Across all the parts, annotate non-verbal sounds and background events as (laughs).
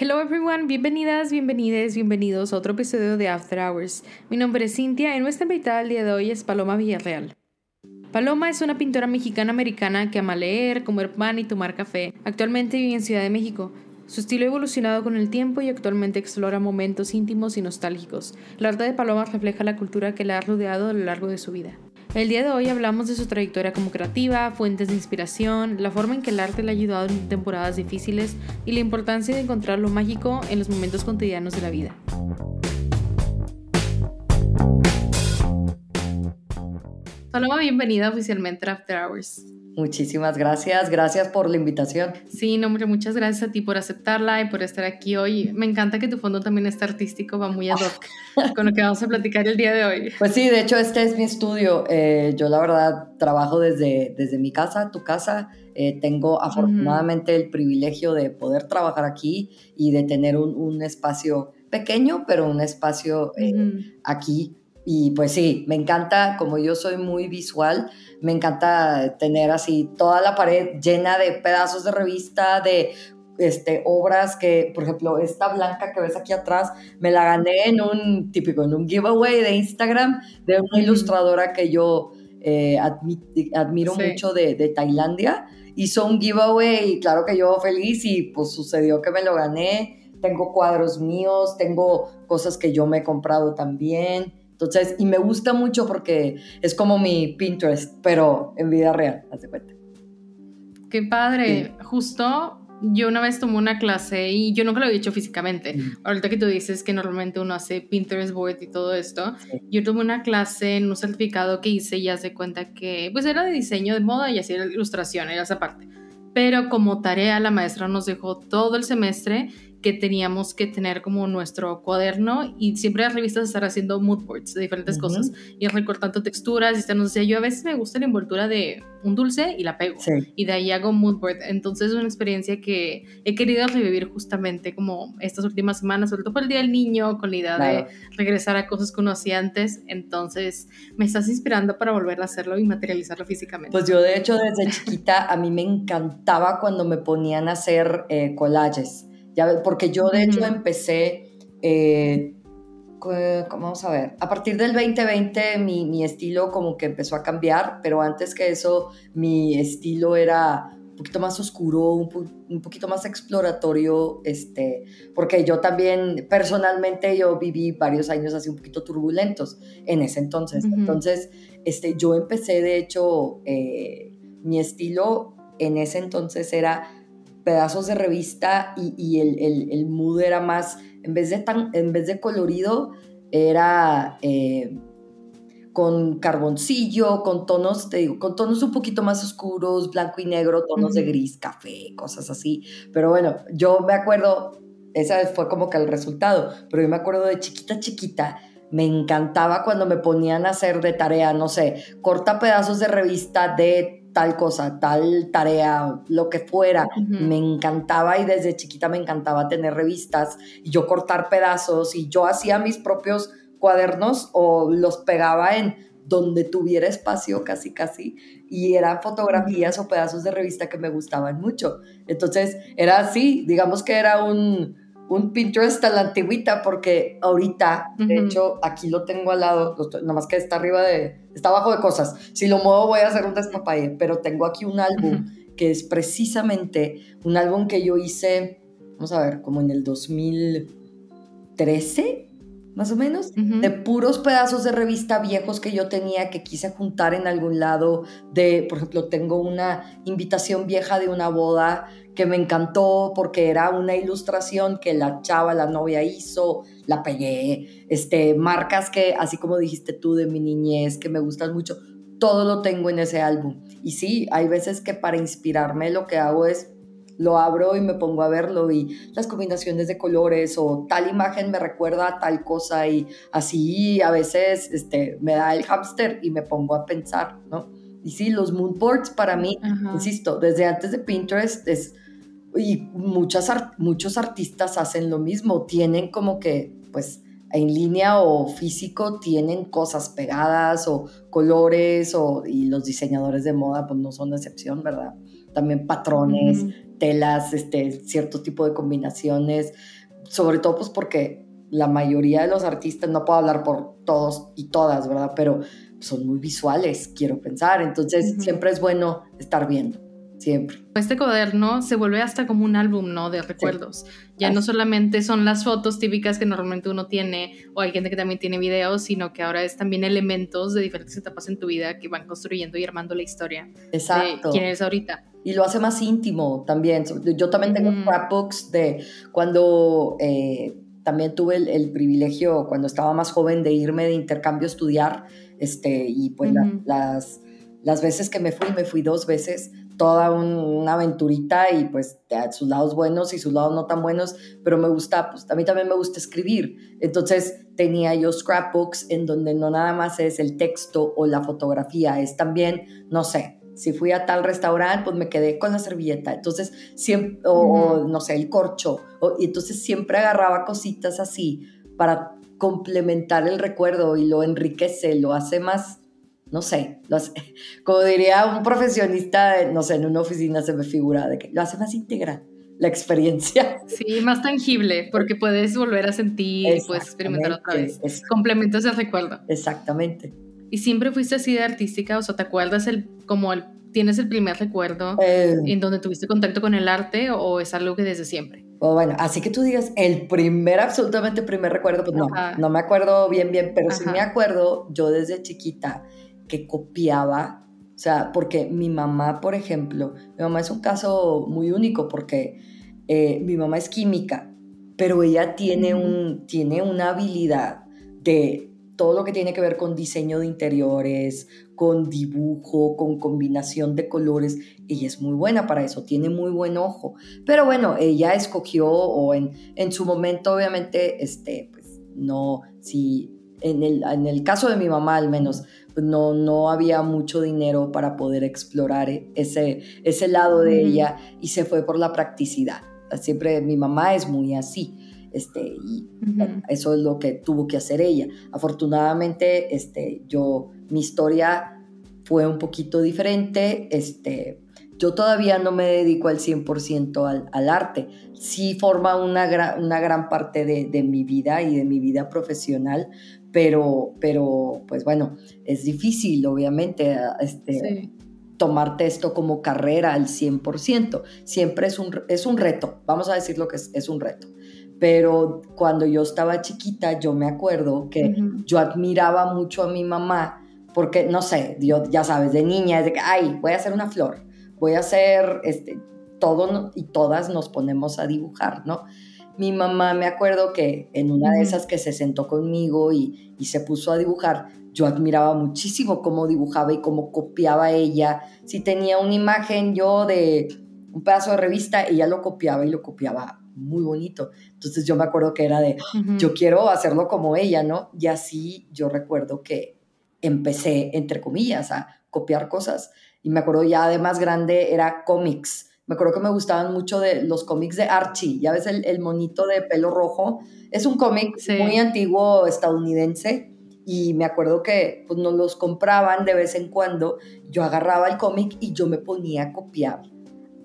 Hello everyone, bienvenidas, bienvenides, bienvenidos a otro episodio de After Hours. Mi nombre es Cintia y nuestra invitada el día de hoy es Paloma Villarreal. Paloma es una pintora mexicana-americana que ama leer, comer pan y tomar café. Actualmente vive en Ciudad de México. Su estilo ha evolucionado con el tiempo y actualmente explora momentos íntimos y nostálgicos. El arte de Paloma refleja la cultura que la ha rodeado a lo largo de su vida. El día de hoy hablamos de su trayectoria como creativa, fuentes de inspiración, la forma en que el arte le ha ayudado en temporadas difíciles y la importancia de encontrar lo mágico en los momentos cotidianos de la vida. Paloma, bienvenida oficialmente a After Hours. Muchísimas gracias, gracias por la invitación. Sí, hombre, muchas gracias a ti por aceptarla y por estar aquí hoy. Me encanta que tu fondo también está artístico, va muy ad hoc (laughs) con lo que vamos a platicar el día de hoy. Pues sí, de hecho este es mi estudio. Eh, yo la verdad trabajo desde, desde mi casa, tu casa. Eh, tengo afortunadamente el privilegio de poder trabajar aquí y de tener un, espacio pequeño, pero un espacio eh, aquí y pues sí, me encanta, como yo soy muy visual, me encanta tener así toda la pared llena de pedazos de revista, de este, obras que, por ejemplo, esta blanca que ves aquí atrás, me la gané en un típico, en un giveaway de Instagram de una ilustradora que yo eh, admiro mucho de, de, Tailandia. Hizo un giveaway y claro que yo feliz y pues sucedió que me lo gané. Tengo cuadros míos, tengo cosas que yo me he comprado también. Entonces, y me gusta mucho porque es como mi Pinterest, pero en vida real, haz de cuenta. Qué padre. Justo yo una vez tomé una clase y yo nunca lo había hecho físicamente. Ahorita que tú dices que normalmente uno hace Pinterest board y todo esto, yo tomé una clase en un certificado que hice y hace cuenta que pues era de diseño de moda y así era ilustración, era esa parte. Pero como tarea la maestra nos dejó todo el semestre que teníamos que tener como nuestro cuaderno y siempre las revistas estar haciendo mood boards de diferentes cosas y recortando texturas y nos decía yo a veces me gusta la envoltura de un dulce y la pego y de ahí hago mood board. Entonces es una experiencia que he querido revivir justamente como estas últimas semanas sobre todo por el día del niño con la idea de regresar a cosas que uno hacía antes. Entonces me estás inspirando para volver a hacerlo y materializarlo físicamente. Pues yo de hecho desde chiquita a mí me encantaba cuando me ponían a hacer eh, collages porque yo de hecho empecé, eh, vamos a ver, a partir del 2020 mi, mi, estilo como que empezó a cambiar, pero antes que eso mi estilo era un poquito más oscuro, un, poquito más exploratorio, este, porque yo también personalmente yo viví varios años así un poquito turbulentos en ese entonces. Entonces, este, yo empecé de hecho, eh, mi estilo en ese entonces era pedazos de revista y, el, mood era más, en vez de, tan, en vez de colorido, era eh, con carboncillo, con tonos, te digo, con tonos un poquito más oscuros, blanco y negro, tonos de gris, café, cosas así. Pero bueno, yo me acuerdo, esa fue como que el resultado, pero yo me acuerdo de chiquita, chiquita, me encantaba cuando me ponían a hacer de tarea, no sé, corta pedazos de revista de tal cosa, tal tarea, lo que fuera. Me encantaba y desde chiquita me encantaba tener revistas y yo cortar pedazos y yo hacía mis propios cuadernos o los pegaba en donde tuviera espacio casi casi y eran fotografías o pedazos de revista que me gustaban mucho. Entonces era así, digamos que era un, un Pinterest a la antigüita porque ahorita, de hecho, aquí lo tengo al lado, nada más que está arriba de, está abajo de cosas. Si lo muevo voy a hacer un despapalle, pero tengo aquí un álbum que es precisamente un álbum que yo hice, vamos a ver, como en el 2013, más o menos, de puros pedazos de revista viejos que yo tenía que quise juntar en algún lado. De, por ejemplo, tengo una invitación vieja de una boda que me encantó porque era una ilustración que la chava, la novia hizo, la pegué, este, marcas que, así como dijiste tú de mi niñez, que me gustan mucho, todo lo tengo en ese álbum. Y sí, hay veces que para inspirarme lo que hago es lo abro y me pongo a verlo y las combinaciones de colores o tal imagen me recuerda a tal cosa y así a veces este, me da el hámster y me pongo a pensar, ¿no? Y sí, los moodboards para mí, insisto, desde antes de Pinterest es, y muchas, muchos artistas hacen lo mismo, tienen como que, pues, en línea o físico tienen cosas pegadas o colores o, y los diseñadores de moda pues no son excepción, ¿verdad? También patrones, telas, este, cierto tipo de combinaciones, sobre todo pues porque la mayoría de los artistas, no puedo hablar por todos y todas, ¿verdad? Pero son muy visuales, quiero pensar, entonces siempre es bueno estar viendo siempre. Este cuaderno se vuelve hasta como un álbum, ¿no? De recuerdos. Ya no solamente son las fotos típicas que normalmente uno tiene, o hay gente que también tiene videos, sino que ahora es también elementos de diferentes etapas en tu vida que van construyendo y armando la historia. Exacto. De quién eres ahorita. Y lo hace más íntimo también. Yo también tengo scrapbooks de cuando... Eh, también tuve el, privilegio cuando estaba más joven de irme de intercambio a estudiar, este, y pues las, las veces que me fui, me fui dos veces, toda una aventurita y pues sus lados buenos y sus lados no tan buenos, pero me gusta, pues a mí también me gusta escribir. Entonces tenía yo scrapbooks en donde no nada más es el texto o la fotografía, es también, no sé, si fui a tal restaurante, pues me quedé con la servilleta. Entonces, siempre, o, no sé, el corcho. y entonces siempre agarraba cositas así para complementar el recuerdo y lo enriquece, lo hace más no sé, (laughs) como diría un profesionista, no sé, en una oficina se me figura, de que lo hace más integral la experiencia. (laughs) Sí, más tangible, porque puedes volver a sentir y puedes experimentar otra vez. Complementos de recuerdo. Exactamente. ¿Y siempre fuiste así de artística? O sea, ¿te acuerdas el, como el, tienes el primer recuerdo eh. en donde tuviste contacto con el arte o es algo que desde siempre? Bueno, así que tú digas, el primer, absolutamente primer recuerdo, pues no, no me acuerdo bien, bien, pero sí me acuerdo, yo desde chiquita, que copiaba, o sea, porque mi mamá, por ejemplo, mi mamá es un caso muy único porque eh, mi mamá es química, pero ella tiene, un, tiene una habilidad de todo lo que tiene que ver con diseño de interiores, con dibujo, con combinación de colores. Ella es muy buena para eso, tiene muy buen ojo. Pero bueno, ella escogió, o en, en su momento, obviamente, este, pues no, si en el, en el caso de mi mamá al menos, pues, no, no había mucho dinero para poder explorar ese, ese lado de ella y se fue por la practicidad. Siempre mi mamá es muy así. Este, y eso es lo que tuvo que hacer ella. Afortunadamente, este, yo, mi historia fue un poquito diferente. Este, yo todavía no me dedico al 100% al, al, arte. Sí forma una, gran, una gran parte de, de, mi vida y de mi vida profesional, pero, pero pues bueno, es difícil, obviamente, este, tomarte esto como carrera al 100%. Siempre es un, es un reto, vamos a decir lo que es, es un reto. Pero cuando yo estaba chiquita, yo me acuerdo que yo admiraba mucho a mi mamá, porque, no sé, yo, ya sabes, de niña, es de que, ay, voy a hacer una flor, voy a hacer, este, todo y todas nos ponemos a dibujar, ¿no? Mi mamá me acuerdo que en una de esas que se sentó conmigo y, se puso a dibujar, yo admiraba muchísimo cómo dibujaba y cómo copiaba ella. Si tenía una imagen yo de un pedazo de revista, ella lo copiaba y lo copiaba muy bonito. Entonces yo me acuerdo que era de, yo quiero hacerlo como ella, ¿no? Y así yo recuerdo que empecé, entre comillas, a copiar cosas. Y me acuerdo ya de más grande era cómics me acuerdo que me gustaban mucho de los cómics de Archie, ya ves el, monito de pelo rojo. Es un cómic muy antiguo estadounidense y me acuerdo que pues, nos los compraban de vez en cuando. Yo agarraba el cómic y yo me ponía a copiar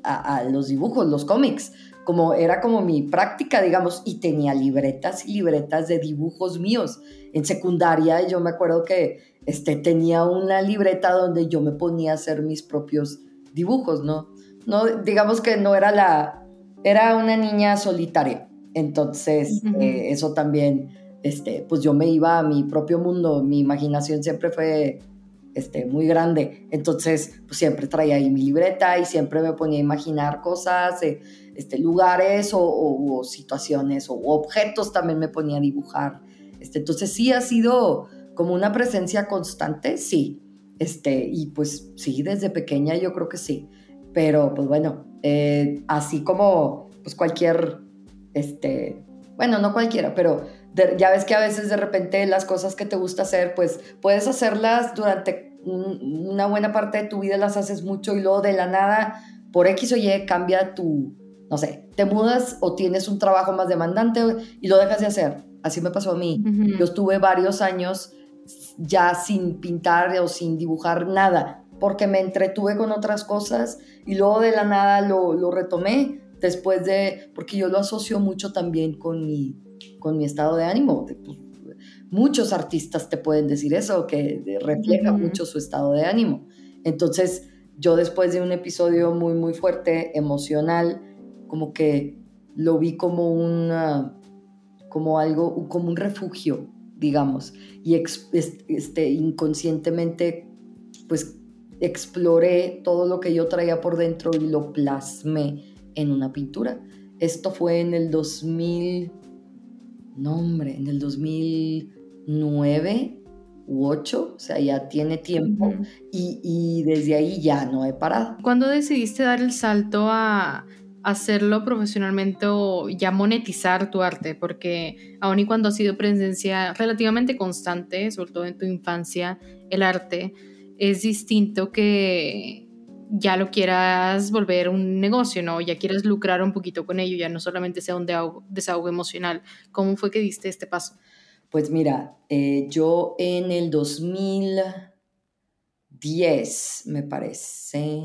a, los dibujos, los cómics. Como era como mi práctica, digamos, y tenía libretas y libretas de dibujos míos. En secundaria yo me acuerdo que este, tenía una libreta donde yo me ponía a hacer mis propios dibujos, ¿no? No, digamos que no era la, era una niña solitaria. Entonces, eh, eso también, este, pues yo me iba a mi propio mundo, mi imaginación siempre fue este, muy grande. Entonces, pues siempre traía ahí mi libreta y siempre me ponía a imaginar cosas, eh, este, lugares o, situaciones o objetos también me ponía a dibujar. Este, entonces, sí ha sido como una presencia constante, sí. Este, y pues sí, desde pequeña yo creo que sí. Pero pues bueno, eh, así como pues cualquier, este, bueno, no cualquiera, pero ya ves que a veces de repente las cosas que te gusta hacer, pues puedes hacerlas durante una buena parte de tu vida, las haces mucho y luego de la nada, por X o Y, cambia tu, no sé, te mudas o tienes un trabajo más demandante y lo dejas de hacer. Así me pasó a mí. Yo estuve varios años ya sin pintar o sin dibujar nada porque me entretuve con otras cosas y luego de la nada lo, lo retomé después de, porque yo lo asocio mucho también con mi, con mi estado de ánimo. Pues, muchos artistas te pueden decir eso, que refleja mucho su estado de ánimo. Entonces, yo después de un episodio muy, muy fuerte, emocional, como que lo vi como una, como algo, como un refugio, digamos, y este, inconscientemente, pues exploré todo lo que yo traía por dentro y lo plasmé en una pintura. Esto fue en el 2000, no hombre, en el 2009 u 8, o sea, ya tiene tiempo y, y desde ahí ya no he parado. ¿Cuándo decidiste dar el salto a hacerlo profesionalmente o ya monetizar tu arte, porque aun y cuando ha sido presencia relativamente constante, sobre todo en tu infancia, el arte, es distinto que ya lo quieras volver un negocio, ¿no? Ya quieras lucrar un poquito con ello, ya no solamente sea un desahogo, emocional. ¿Cómo fue que diste este paso? Pues mira, eh, yo en el 2010, me parece,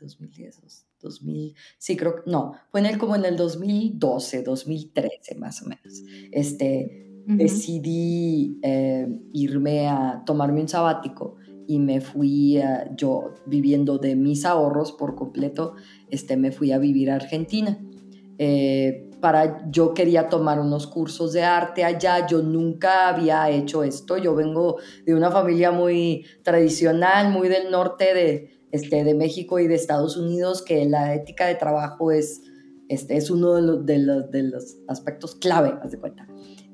2010, 2000, sí, creo no, fue en el, como en el 2012, 2013 más o menos. Este, decidí eh, irme a tomarme un sabático y me fui, yo viviendo de mis ahorros por completo, este, me fui a vivir a Argentina. Eh, para, yo quería tomar unos cursos de arte allá, yo nunca había hecho esto, yo vengo de una familia muy tradicional, muy del norte de, este, de México y de Estados Unidos, que la ética de trabajo es, este, es uno de los, de, los, de los aspectos clave, haz de cuenta.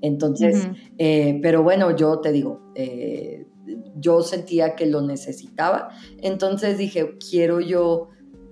Entonces, eh, pero bueno, yo te digo, eh, yo sentía que lo necesitaba, entonces dije, quiero yo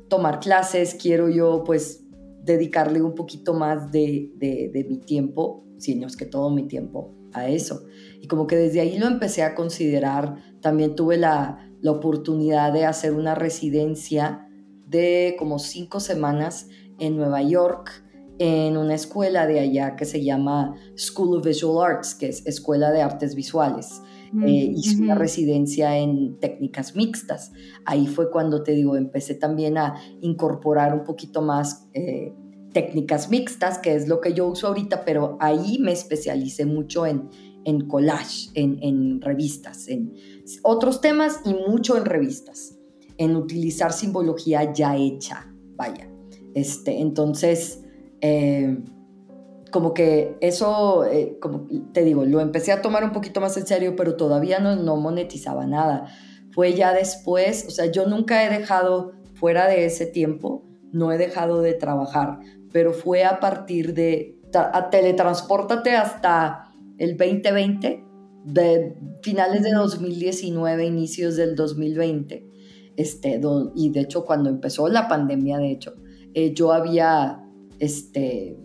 tomar clases, quiero yo pues dedicarle un poquito más de, de, mi tiempo, si no es que todo mi tiempo, a eso. Y como que desde ahí lo empecé a considerar, también tuve la, la oportunidad de hacer una residencia de como cinco semanas en Nueva York, en una escuela de allá que se llama School of Visual Arts, que es Escuela de Artes Visuales. Eh, hice una residencia en técnicas mixtas. Ahí fue cuando te digo, empecé también a incorporar un poquito más eh, técnicas mixtas, que es lo que yo uso ahorita, pero ahí me especialicé mucho en, en collage, en, en revistas, en otros temas y mucho en revistas, en utilizar simbología ya hecha, vaya. Este, entonces, eh, como que eso, eh, como te digo, lo empecé a tomar un poquito más en serio, pero todavía no, no monetizaba nada. Fue ya después, o sea, yo nunca he dejado, fuera de ese tiempo, no he dejado de trabajar, pero fue a partir de, a teletranspórtate hasta el 2020, de finales de 2019, inicios del 2020, este, y de hecho cuando empezó la pandemia, de hecho, eh, yo había, este,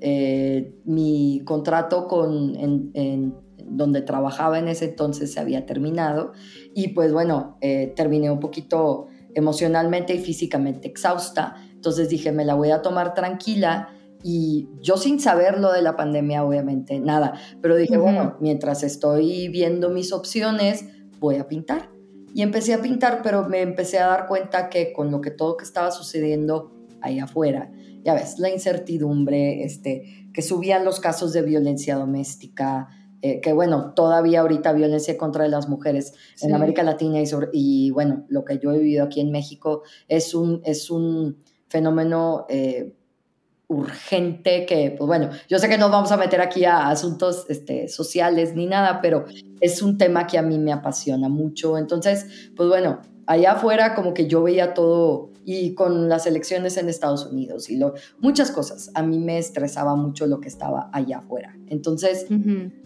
eh, mi contrato con, en, donde trabajaba en ese entonces se había terminado y pues bueno, eh, terminé un poquito emocionalmente y físicamente exhausta, entonces dije, me la voy a tomar tranquila y yo sin saber lo de la pandemia, obviamente, nada, pero dije, bueno, mientras estoy viendo mis opciones, voy a pintar. Y empecé a pintar, pero me empecé a dar cuenta que con lo que todo que estaba sucediendo ahí afuera, ya ves, la incertidumbre, este, que subían los casos de violencia doméstica, eh, que bueno, todavía ahorita violencia contra las mujeres en América Latina y, y bueno, lo que yo he vivido aquí en México es un, es un fenómeno eh, urgente que, pues bueno, yo sé que no vamos a meter aquí a asuntos este, sociales ni nada, pero es un tema que a mí me apasiona mucho. Entonces, pues bueno, allá afuera como que yo veía todo y con las elecciones en Estados Unidos y lo, muchas cosas, a mí me estresaba mucho lo que estaba allá afuera. Entonces,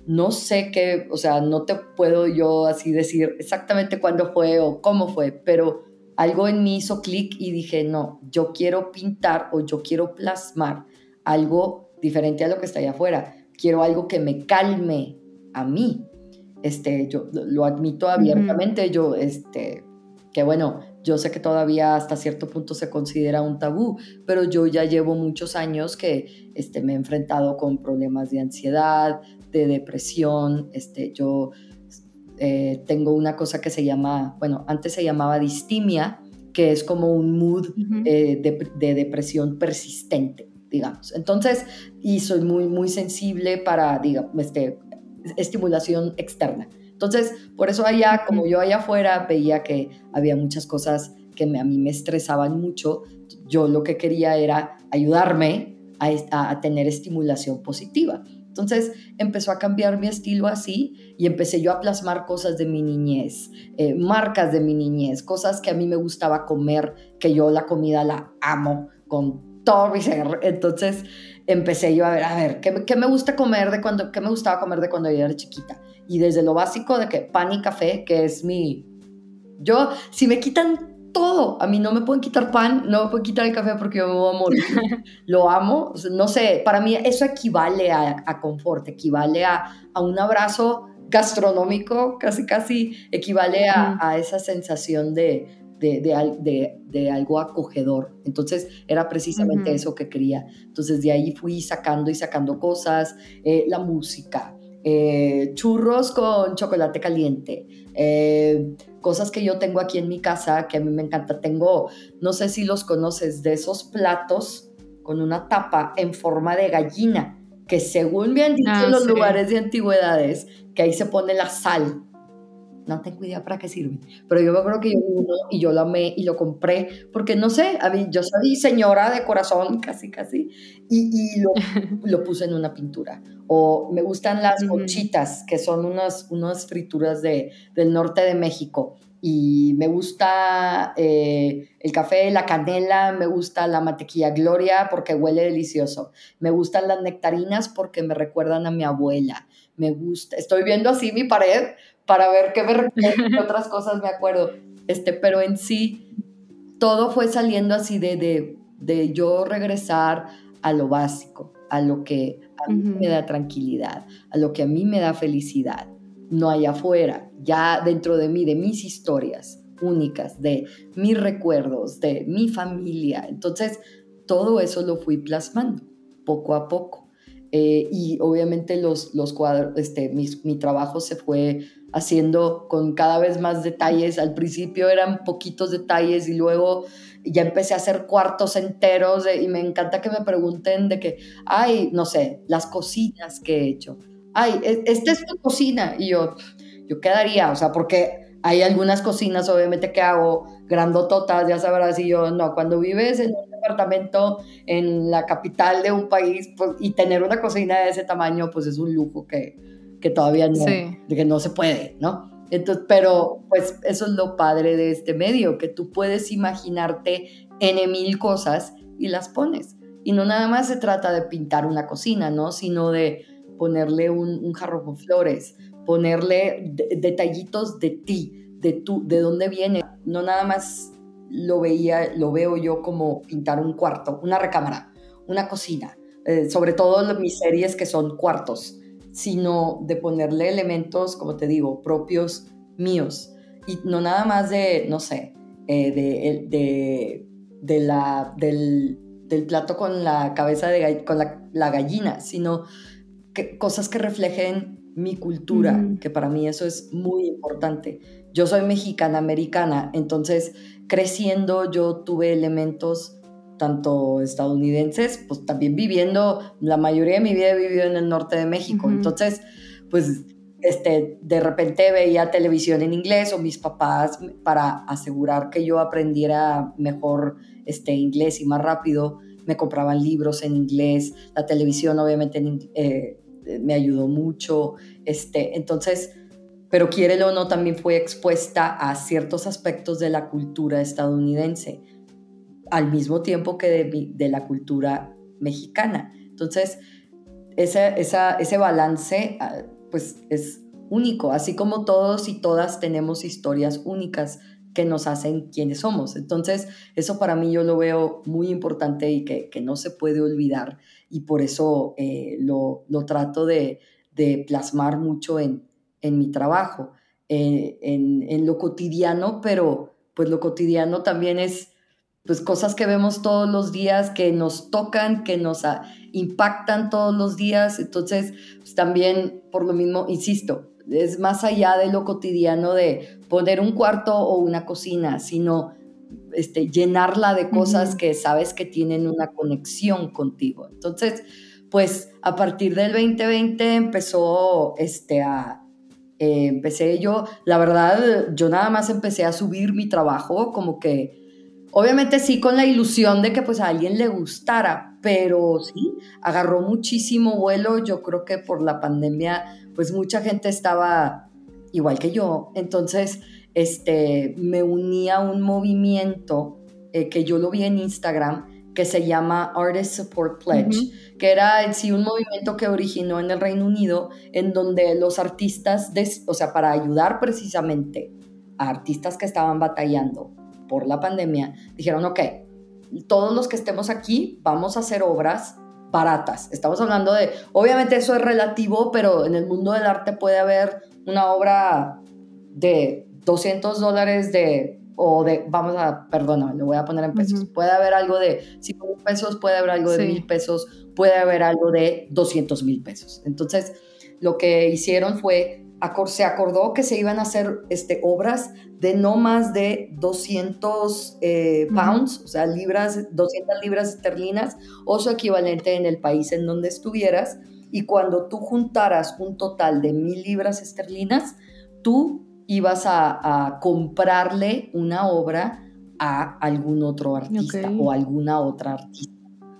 no sé qué, o sea, no te puedo yo así decir exactamente cuándo fue o cómo fue, pero algo en mí hizo clic y dije, no, yo quiero pintar o yo quiero plasmar algo diferente a lo que está allá afuera. Quiero algo que me calme a mí. Este, yo lo admito abiertamente, yo, este, que bueno, yo sé que todavía hasta cierto punto se considera un tabú, pero yo ya llevo muchos años que este, me he enfrentado con problemas de ansiedad, de depresión, este, yo eh, tengo una cosa que se llama, bueno, antes se llamaba distimia, que es como un mood eh, de, depresión persistente, digamos. Entonces, y soy muy, muy sensible para, digamos, este, estimulación externa. Entonces, por eso allá, como yo allá afuera veía que había muchas cosas que a mí me estresaban mucho, yo lo que quería era ayudarme a, tener estimulación positiva. Entonces empezó a cambiar mi estilo así y empecé yo a plasmar cosas de mi niñez, eh, marcas de mi niñez, cosas que a mí me gustaba comer, que yo la comida la amo con todo mi ser. Entonces empecé yo a ver, a ver, ¿qué, me gusta comer de cuando, qué me gustaba comer de cuando yo era chiquita? Y desde lo básico de que pan y café, que es mi... Yo, si me quitan todo. A mí no me pueden quitar pan, no me pueden quitar el café porque yo me voy a morir. (laughs) Lo amo. No sé, para mí eso equivale a, a confort, equivale a, a, un abrazo gastronómico, casi casi equivale a, a esa sensación de, de, de, de, algo acogedor. Entonces era precisamente eso que quería. Entonces de ahí fui sacando y sacando cosas, eh, la música, eh, churros con chocolate caliente, eh, cosas que yo tengo aquí en mi casa que a mí me encanta. Tengo, no sé si los conoces, de esos platos con una tapa en forma de gallina, que según me han dicho ah, los lugares de antigüedades, que ahí se pone la sal no tengo idea para qué sirve, pero yo me acuerdo que yo uno y yo lo amé y lo compré, porque no sé, a mí, yo soy señora de corazón, (laughs) casi, casi, y, y lo, (laughs) lo, puse en una pintura. O me gustan las mochitas, que son unas, unas frituras de, del norte de México, y me gusta eh, el café, la canela, me gusta la mantequilla Gloria porque huele delicioso, me gustan las nectarinas porque me recuerdan a mi abuela, me gusta, estoy viendo así mi pared para ver qué, me, (laughs) otras cosas me acuerdo. Este, pero en sí, todo fue saliendo así de, de, de yo regresar a lo básico, a lo que a mí me da tranquilidad, a lo que a mí me da felicidad, no allá afuera, ya dentro de mí, de mis historias únicas, de mis recuerdos, de mi familia. Entonces, todo eso lo fui plasmando poco a poco. Eh, y obviamente los, los cuadros, este, mi, mi trabajo se fue haciendo con cada vez más detalles. Al principio eran poquitos detalles y luego ya empecé a hacer cuartos enteros y me encanta que me pregunten de que, ay, no sé, las cocinas que he hecho. Ay, e, esta es tu cocina. Y yo, yo quedaría, o sea, porque hay algunas cocinas obviamente que hago grandototas, ya sabrás, y yo, no, cuando vives en un departamento en la capital de un país pues, y tener una cocina de ese tamaño, pues es un lujo que, que todavía no, que no se puede, ¿no? Entonces, pero pues eso es lo padre de este medio, que tú puedes imaginarte en mil cosas y las pones. Y no nada más se trata de pintar una cocina, ¿no? Sino de ponerle un, jarro con flores, ponerle detallitos de ti, de tú, de dónde viene. No nada más lo veía, lo veo yo como pintar un cuarto, una recámara, una cocina. Eh, sobre todo mis series que son cuartos sino de ponerle elementos, como te digo, propios míos. Y no nada más de, no sé, eh, de, de, de, la, del, del, plato con la cabeza de con la, la gallina, sino que, cosas que reflejen mi cultura, que para mí eso es muy importante. Yo soy mexicana americana, entonces creciendo yo tuve elementos tanto estadounidenses, pues también viviendo, la mayoría de mi vida he vivido en el norte de México, entonces, pues este, de repente veía televisión en inglés o mis papás para asegurar que yo aprendiera mejor este, inglés y más rápido, me compraban libros en inglés, la televisión obviamente eh, me ayudó mucho, este, entonces, pero quiere o no, también fue expuesta a ciertos aspectos de la cultura estadounidense al mismo tiempo que de, la cultura mexicana. Entonces, ese balance ah, pues es único, así como todos y todas tenemos historias únicas que nos hacen quienes somos. Entonces, eso para mí yo lo veo muy importante y que, no se puede olvidar y por eso eh, lo, trato de, plasmar mucho en, mi trabajo, eh, en, en, lo cotidiano, pero pues lo cotidiano también es pues cosas que vemos todos los días, que nos tocan, que nos impactan todos los días. Entonces, pues también por lo mismo, insisto, es más allá de lo cotidiano de poner un cuarto o una cocina, sino este, llenarla de cosas que sabes que tienen una conexión contigo. Entonces, pues a partir del 2020 empezó este, a, eh, empecé yo, la verdad, yo nada más empecé a subir mi trabajo como que, obviamente sí con la ilusión de que pues a alguien le gustara, pero sí, agarró muchísimo vuelo, yo creo que por la pandemia pues mucha gente estaba igual que yo, entonces este, me uní a un movimiento eh, que yo lo vi en Instagram que se llama Artist Support Pledge, que era en sí un movimiento que originó en el Reino Unido, en donde los artistas, o sea, para ayudar precisamente a artistas que estaban batallando por la pandemia, dijeron, ok, todos los que estemos aquí vamos a hacer obras baratas. Estamos hablando de, obviamente eso es relativo, pero en el mundo del arte puede haber una obra de 200 dólares de o de, vamos a, perdona, lo voy a poner en pesos, puede haber algo de 5 mil pesos, puede haber algo de mil pesos, puede haber algo de 200 mil pesos. Entonces, lo que hicieron fue, se acordó que se iban a hacer este, obras de no más de 200 eh, pounds, o sea, libras, 200 libras esterlinas o su equivalente en el país en donde estuvieras. Y cuando tú juntaras un total de mil libras esterlinas, tú ibas a, comprarle una obra a algún otro artista o alguna otra artista.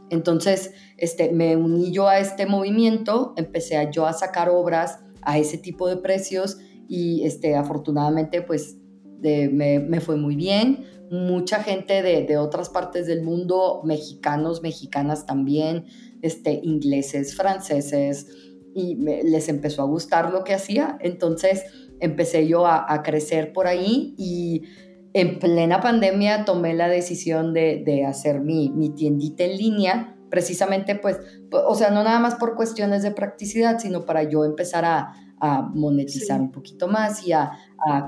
Entonces, este, me uní yo a este movimiento, empecé a, yo a sacar obras a ese tipo de precios y este, afortunadamente pues me, me, fue muy bien. Mucha gente de, de, otras partes del mundo, mexicanos, mexicanas también, este, ingleses, franceses, y les empezó a gustar lo que hacía. Entonces, empecé yo a, crecer por ahí y en plena pandemia tomé la decisión de, hacer mi, mi, tiendita en línea, precisamente pues, o sea, no nada más por cuestiones de practicidad, sino para yo empezar a, monetizar un poquito más y a,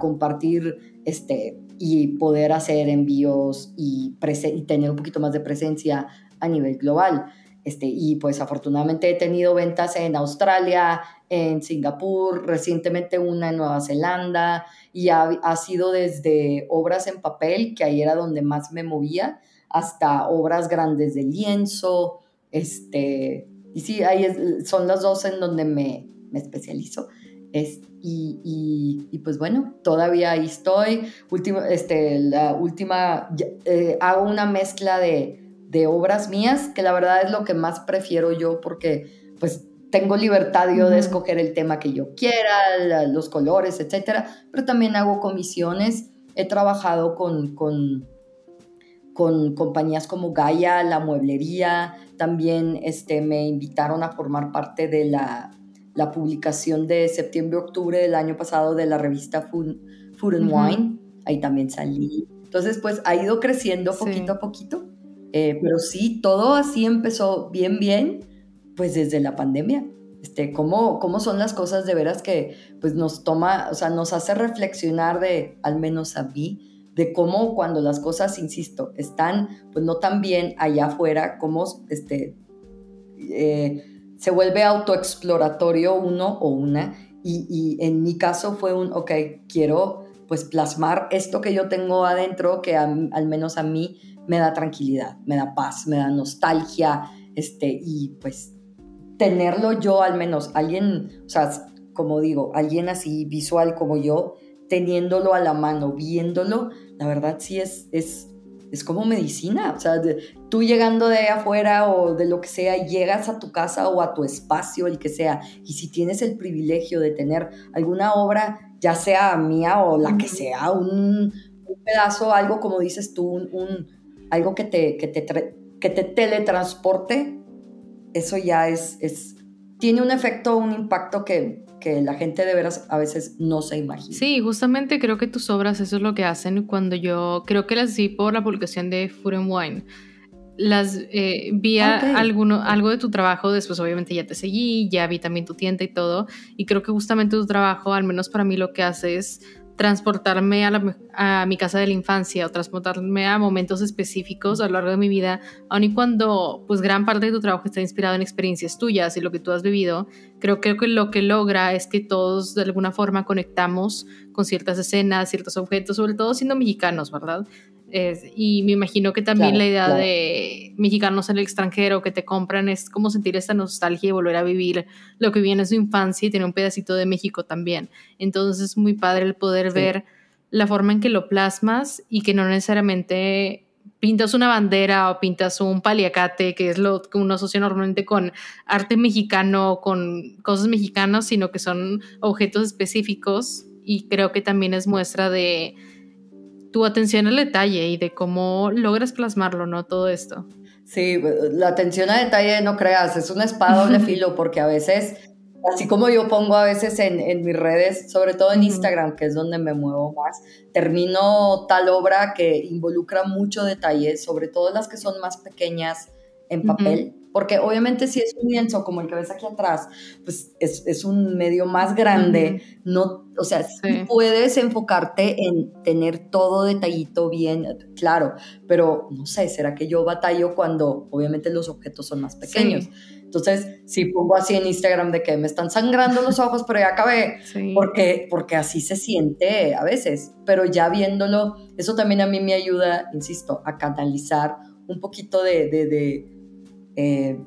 compartir este, y poder hacer envíos y, y tener un poquito más de presencia a nivel global. Este, y pues afortunadamente he tenido ventas en Australia, en Singapur, recientemente una en Nueva Zelanda, y ha, ha, sido desde obras en papel, que ahí era donde más me movía, hasta obras grandes de lienzo, este, y sí, ahí son las dos en donde me, me especializo. Es, y, y, y, pues bueno, todavía ahí estoy. Última, este, la última, eh, hago una mezcla de, de obras mías, que la verdad es lo que más prefiero yo porque pues tengo libertad yo de escoger el tema que yo quiera, los colores, etcétera, pero también hago comisiones. He trabajado con, con, con compañías como Gaia, la mueblería, también este, me invitaron a formar parte de la, la publicación de septiembre-octubre del año pasado de la revista Food, Food and Wine, ahí también salí. Entonces, pues ha ido creciendo poquito a poquito. Eh, pero sí, todo así empezó bien, bien, pues desde la pandemia. Este, cómo, cómo son las cosas de veras que pues nos toma, o sea, nos hace reflexionar de, al menos a mí, de cómo cuando las cosas, insisto, están pues no tan bien allá afuera, cómo este, eh, se vuelve autoexploratorio uno o una. Y, en mi caso fue un, ok, quiero pues plasmar esto que yo tengo adentro, que al menos a mí me da tranquilidad, me da paz, me da nostalgia, este, y pues tenerlo yo al menos, alguien, o sea, como digo, alguien así visual como yo, teniéndolo a la mano, viéndolo, la verdad sí es, es, es como medicina, o sea, tú llegando de afuera o de lo que sea, llegas a tu casa o a tu espacio, el que sea, y si tienes el privilegio de tener alguna obra, ya sea mía o la que sea, un, pedazo, algo como dices tú, un algo que te, que te, que te teletransporte, eso ya es, es, tiene un efecto, un impacto que, que la gente de veras a veces no se imagina. Sí, justamente creo que tus obras eso es lo que hacen cuando yo, creo que las vi por la publicación de Food and Wine. Las eh, vi alguno, algo de tu trabajo, después obviamente ya te seguí, ya vi también tu tienda y todo, y creo que justamente tu trabajo, al menos para mí lo que hace es transportarme a, mi casa de la infancia o transportarme a momentos específicos a lo largo de mi vida, aun y cuando pues gran parte de tu trabajo está inspirado en experiencias tuyas y lo que tú has vivido, creo, que lo que logra es que todos de alguna forma conectamos con ciertas escenas, ciertos objetos, sobre todo siendo mexicanos, ¿verdad? Y me imagino que también la idea de mexicanos en el extranjero que te compran es como sentir esta nostalgia y volver a vivir lo que viene en su infancia y tener un pedacito de México también. Entonces es muy padre el poder ver la forma en que lo plasmas y que no necesariamente pintas una bandera o pintas un paliacate, que es lo que uno asocia normalmente con arte mexicano, con cosas mexicanas, sino que son objetos específicos. Y creo que también es muestra de tu atención al detalle y de cómo logras plasmarlo, ¿no? Todo esto. Sí, la atención al detalle, no creas, es una espada doble (laughs) filo, porque a veces, así como yo pongo a veces en, en mis redes, sobre todo en Instagram, que es donde me muevo más, termino tal obra que involucra mucho detalle, sobre todo las que son más pequeñas en papel. Porque obviamente si es un lienzo como el que ves aquí atrás, pues es, es un medio más grande, no, o sea, puedes enfocarte en tener todo detallito bien, claro, pero no sé, ¿será que yo batallo cuando obviamente los objetos son más pequeños? Entonces, si pongo así en Instagram de que me están sangrando los (laughs) ojos, pero ya acabé, porque, porque así se siente a veces, pero ya viéndolo, eso también a mí me ayuda, insisto, a canalizar un poquito de, de eh,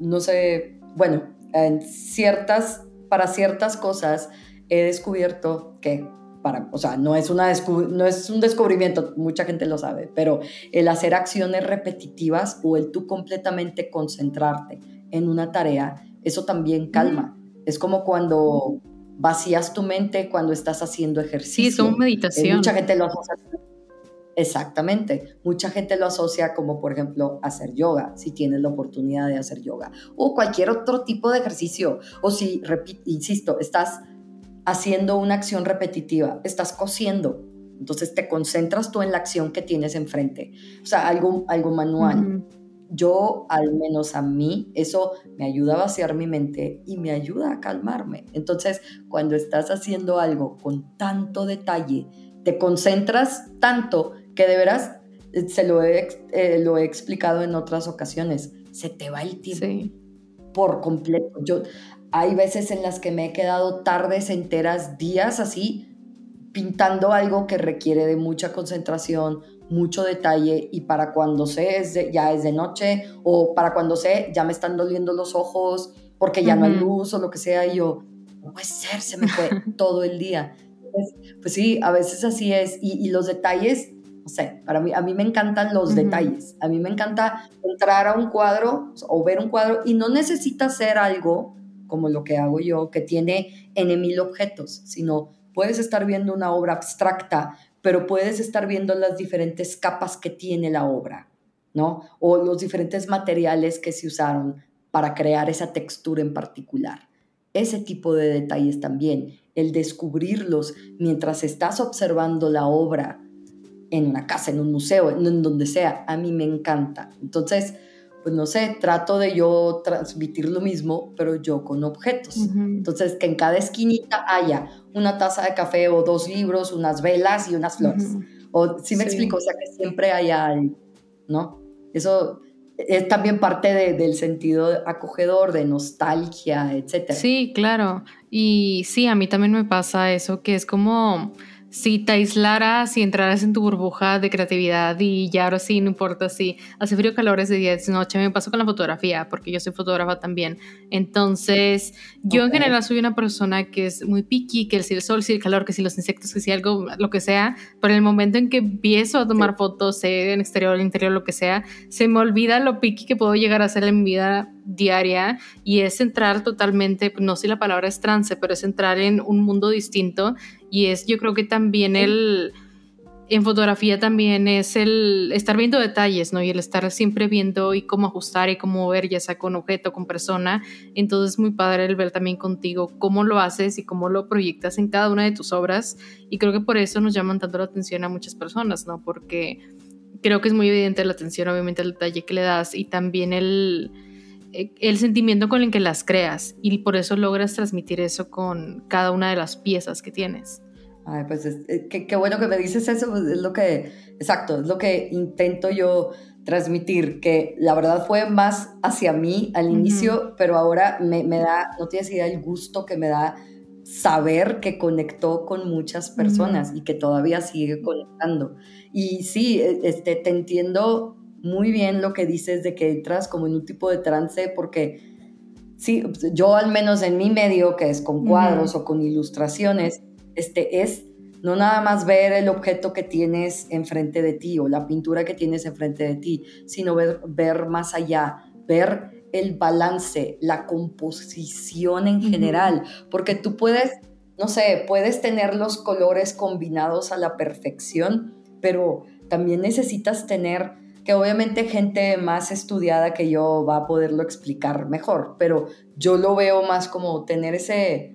no sé, bueno, en ciertas, para ciertas cosas he descubierto que para, o sea, no es, una no es un descubrimiento, mucha gente lo sabe, pero el hacer acciones repetitivas o el tú completamente concentrarte en una tarea, eso también calma. Es como cuando vacías tu mente cuando estás haciendo ejercicio. Sí, es como meditación. mucha gente lo hace Exactamente. Mucha gente lo asocia como, por ejemplo, hacer yoga, si tienes la oportunidad de hacer yoga, o cualquier otro tipo de ejercicio, o si, insisto, estás haciendo una acción repetitiva, estás cosiendo, entonces te concentras tú en la acción que tienes enfrente, o sea, algo, algo manual. Yo, al menos a mí, eso me ayuda a vaciar mi mente y me ayuda a calmarme. Entonces, cuando estás haciendo algo con tanto detalle, te concentras tanto que de veras eh, se lo he, eh, lo he explicado en otras ocasiones, se te va el tiempo por completo. Yo, hay veces en las que me he quedado tardes enteras, días así, pintando algo que requiere de mucha concentración, mucho detalle y para cuando sé es ya es de noche o para cuando sé ya me están doliendo los ojos porque ya no hay luz o lo que sea y yo, no puede ser, se me fue (laughs) todo el día. Pues, pues, sí, a veces así es y, y los detalles no sé, para mí, a mí me encantan los detalles, a mí me encanta entrar a un cuadro o ver un cuadro y no necesita ser algo como lo que hago yo, que tiene N mil objetos, sino puedes estar viendo una obra abstracta, pero puedes estar viendo las diferentes capas que tiene la obra, ¿no? O los diferentes materiales que se usaron para crear esa textura en particular. Ese tipo de detalles también, el descubrirlos mientras estás observando la obra, en una casa, en un museo, en, donde sea. A mí me encanta. Entonces, pues no sé, trato de yo transmitir lo mismo, pero yo con objetos. Entonces, que en cada esquinita haya una taza de café o dos libros, unas velas y unas flores. O si me explico, o sea, que siempre haya algo, ¿no? Eso es también parte del sentido acogedor, de nostalgia, etc. Sí, claro. Y sí, a mí también me pasa eso, que es como si te aislaras y entraras en tu burbuja de creatividad y ya ahora sí, no importa si hace frío, calor, es de día, es noche, me paso con la fotografía, porque yo soy fotógrafa también. Entonces, yo en general soy una persona que es muy picky, que si el sol, si el calor, que si los insectos, que si algo, lo que sea, pero en el momento en que empiezo a tomar fotos, sea en exterior, en interior, lo que sea, se me olvida lo picky que puedo llegar a hacer en mi vida diaria y es entrar totalmente, no sé si la palabra es trance, pero es entrar en un mundo distinto y es yo creo que también el en fotografía también es el estar viendo detalles, ¿no? Y el estar siempre viendo y cómo ajustar y cómo ver, ya sea con objeto, con persona. Entonces es muy padre el ver también contigo cómo lo haces y cómo lo proyectas en cada una de tus obras. Y creo que por eso nos llaman tanto la atención a muchas personas, ¿no? Porque creo que es muy evidente la atención, obviamente, el detalle que le das y también el el sentimiento con el que las creas y por eso logras transmitir eso con cada una de las piezas que tienes. Ay, pues eh, qué, bueno que me dices eso, pues, es lo que, exacto, es lo que intento yo transmitir, que la verdad fue más hacia mí al inicio, pero ahora me, me, da, no tienes idea el gusto que me da saber que conectó con muchas personas y que todavía sigue conectando. Y sí, e, este, te entiendo muy bien lo que dices de que entras como en un tipo de trance porque sí, yo al menos en mi medio, que es con cuadros o con ilustraciones, este, es no nada más ver el objeto que tienes enfrente de ti o la pintura que tienes enfrente de ti, sino ver, ver más allá, ver el balance, la composición en general, porque tú puedes, no sé, puedes tener los colores combinados a la perfección, pero también necesitas tener que obviamente gente más estudiada que yo va a poderlo explicar mejor, pero yo lo veo más como tener ese,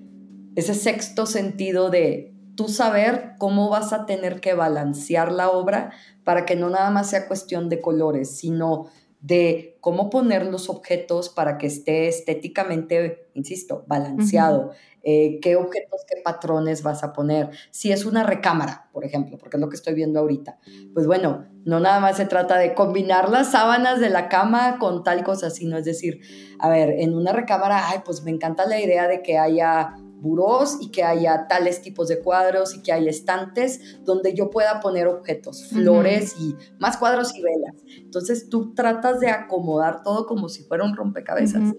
ese sexto sentido de tú saber cómo vas a tener que balancear la obra para que no nada más sea cuestión de colores, sino de cómo poner los objetos para que esté estéticamente, insisto, balanceado. Eh, qué objetos, qué patrones vas a poner. Si es una recámara, por ejemplo, porque es lo que estoy viendo ahorita, pues bueno, no nada más se trata de combinar las sábanas de la cama con tal cosa, sino es decir, a ver, en una recámara, ay, pues me encanta la idea de que haya burós y que haya tales tipos de cuadros y que haya estantes donde yo pueda poner objetos, flores y más cuadros y velas. Entonces tú tratas de acomodar todo como si fuera un rompecabezas.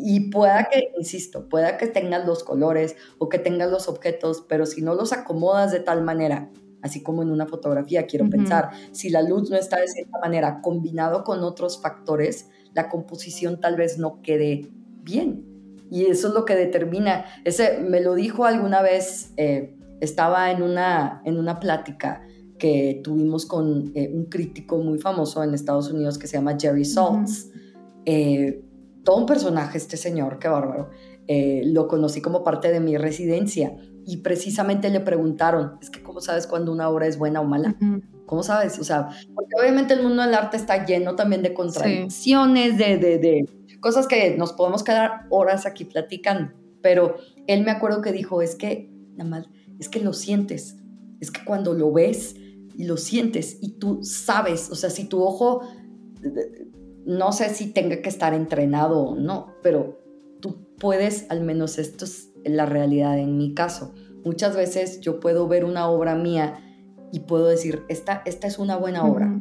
Y pueda que, insisto, pueda que tengas los colores o que tengas los objetos, pero si no los acomodas de tal manera, así como en una fotografía, quiero pensar, si la luz no está de cierta manera combinado con otros factores, la composición tal vez no quede bien. Y eso es lo que determina. Ese me lo dijo alguna vez, eh, estaba en una, en una plática que tuvimos con eh, un crítico muy famoso en Estados Unidos que se llama Jerry Saltz. Eh, todo un personaje este señor, qué bárbaro. lo conocí como parte de mi residencia y precisamente le preguntaron, es que ¿cómo sabes cuando una obra es buena o mala? ¿Cómo sabes? O sea, porque obviamente el mundo del arte está lleno también de contradicciones, de, de, de cosas que nos podemos quedar horas aquí platicando, pero él me acuerdo que dijo, es que, nada más, es que lo sientes, es que cuando lo ves y lo sientes y tú sabes, o sea, si tu ojo, no sé si tenga que estar entrenado o no, pero tú puedes, al menos esto es la realidad en mi caso, muchas veces yo puedo ver una obra mía y puedo decir, esta, esta es una buena obra,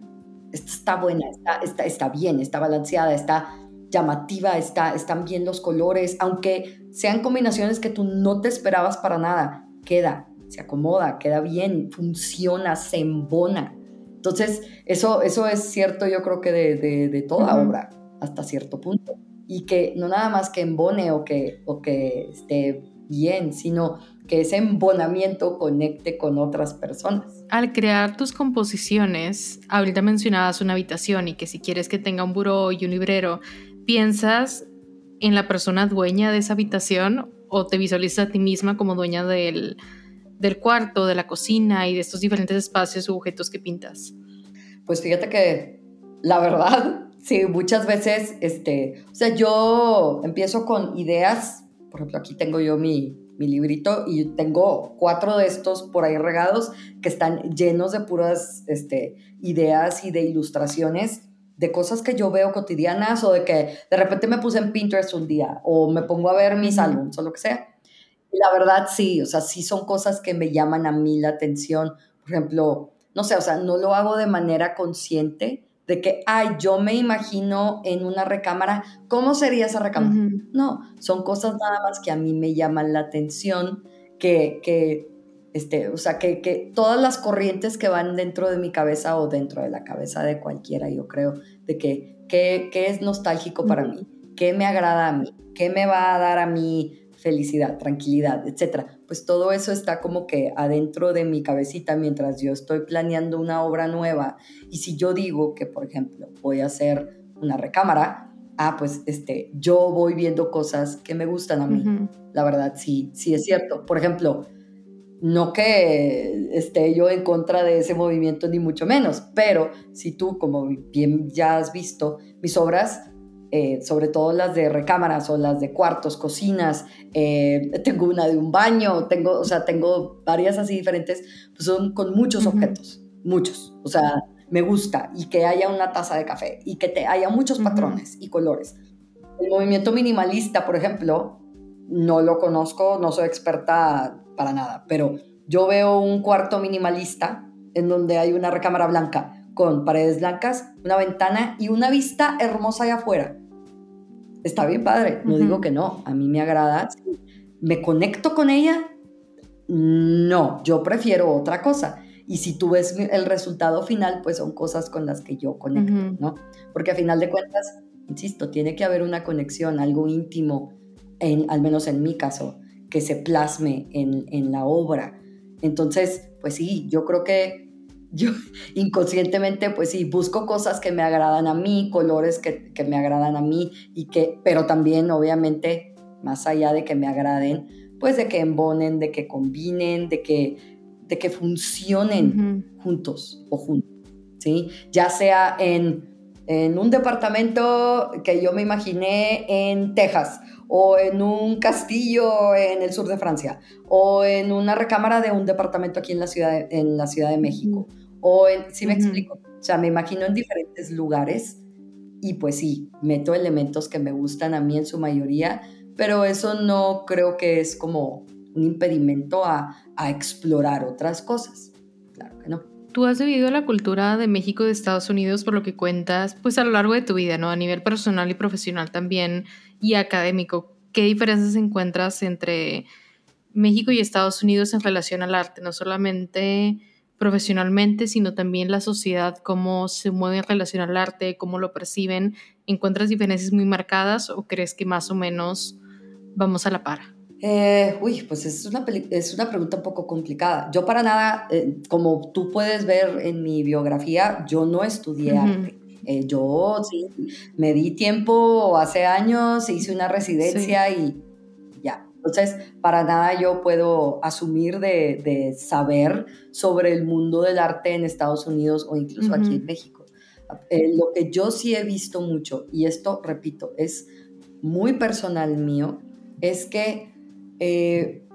esta está buena, está, está, está bien, está balanceada, está llamativa, está, están bien los colores, aunque sean combinaciones que tú no te esperabas para nada, queda, se acomoda, queda bien, funciona, se embona. Entonces, eso, eso es cierto yo creo que de, de, toda obra, hasta cierto punto. Y que no nada más que embone o que, o que esté bien, sino que ese embonamiento conecte con otras personas. Al crear tus composiciones, ahorita mencionabas una habitación y que si quieres que tenga un buró y un librero, piensas en la persona dueña de esa habitación o te visualizas a ti misma como dueña del, cuarto, de la cocina y de estos diferentes espacios u objetos que pintas? Pues fíjate que la verdad, (laughs) sí, muchas veces, este, o sea, yo empiezo con ideas, por ejemplo, aquí tengo yo mi, mi librito y tengo cuatro de estos por ahí regados que están llenos de puras este, ideas y de ilustraciones de cosas que yo veo cotidianas o de que de repente me puse en Pinterest un día o me pongo a ver mis álbumes o lo que sea. Y la verdad sí, o sea, sí son cosas que me llaman a mí la atención. Por ejemplo, no sé, o sea, no lo hago de manera consciente de que, ay, yo me imagino en una recámara, ¿cómo sería esa recámara? No, son cosas nada más que a mí me llaman la atención, que, que este, o sea, que, que, todas las corrientes que van dentro de mi cabeza o dentro de la cabeza de cualquiera, yo creo, de que qué es nostálgico para mí, qué me agrada a mí, qué me va a dar a mí felicidad, tranquilidad, etcétera. Pues todo eso está como que adentro de mi cabecita mientras yo estoy planeando una obra nueva. Y si yo digo que, por ejemplo, voy a hacer una recámara, ah, pues este, yo voy viendo cosas que me gustan a mí. La verdad, sí, sí es cierto. Por ejemplo, no que esté yo en contra de ese movimiento, ni mucho menos, pero si tú, como bien ya has visto, mis obras eh, sobre todo las de recámaras o las de cuartos, cocinas, eh, tengo una de un baño, tengo, o sea, tengo varias así diferentes, pues son con muchos objetos, muchos, o sea, me gusta y que haya una taza de café y que te haya muchos patrones y colores. El movimiento minimalista, por ejemplo, no lo conozco, no soy experta para nada, pero yo veo un cuarto minimalista en donde hay una recámara blanca con paredes blancas, una ventana y una vista hermosa allá afuera. Está bien padre, no digo que no, a mí me agrada. ¿Me conecto con ella? No, yo prefiero otra cosa. Y si tú ves el resultado final, pues son cosas con las que yo conecto, ¿no? Porque a final de cuentas, insisto, tiene que haber una conexión, algo íntimo, en, al menos en mi caso, que se plasme en, en la obra. Entonces, pues sí, yo creo que yo (laughs) inconscientemente, pues sí, busco cosas que me agradan a mí, colores que, que, me agradan a mí, y que, pero también, obviamente, más allá de que me agraden, pues de que embonen, de que combinen, de que, de que funcionen juntos o juntos, ¿sí? Ya sea en, en un departamento que yo me imaginé en Texas, o en un castillo en el sur de Francia, o en una recámara de un departamento aquí en la Ciudad de, en la ciudad de México, o en, ¿sí me explico? O sea, me imagino en diferentes lugares y pues sí, meto elementos que me gustan a mí en su mayoría, pero eso no creo que es como un impedimento a, a explorar otras cosas. Tú has vivido la cultura de México de Estados Unidos por lo que cuentas, pues a lo largo de tu vida, ¿no? A nivel personal y profesional también y académico. ¿Qué diferencias encuentras entre México y Estados Unidos en relación al arte? No solamente profesionalmente, sino también la sociedad, cómo se mueve en relación al arte, cómo lo perciben. ¿Encuentras diferencias muy marcadas o crees que más o menos vamos a la par? Eh, uy, pues es una, es una pregunta un poco complicada. Yo para nada, eh, como tú puedes ver en mi biografía, yo no estudié arte. Eh, yo sí, me di tiempo hace años, hice una residencia y ya. Entonces, para nada yo puedo asumir de, saber sobre el mundo del arte en Estados Unidos o incluso aquí en México. Eh, lo que yo sí he visto mucho, y esto, repito, es muy personal mío, es que eh,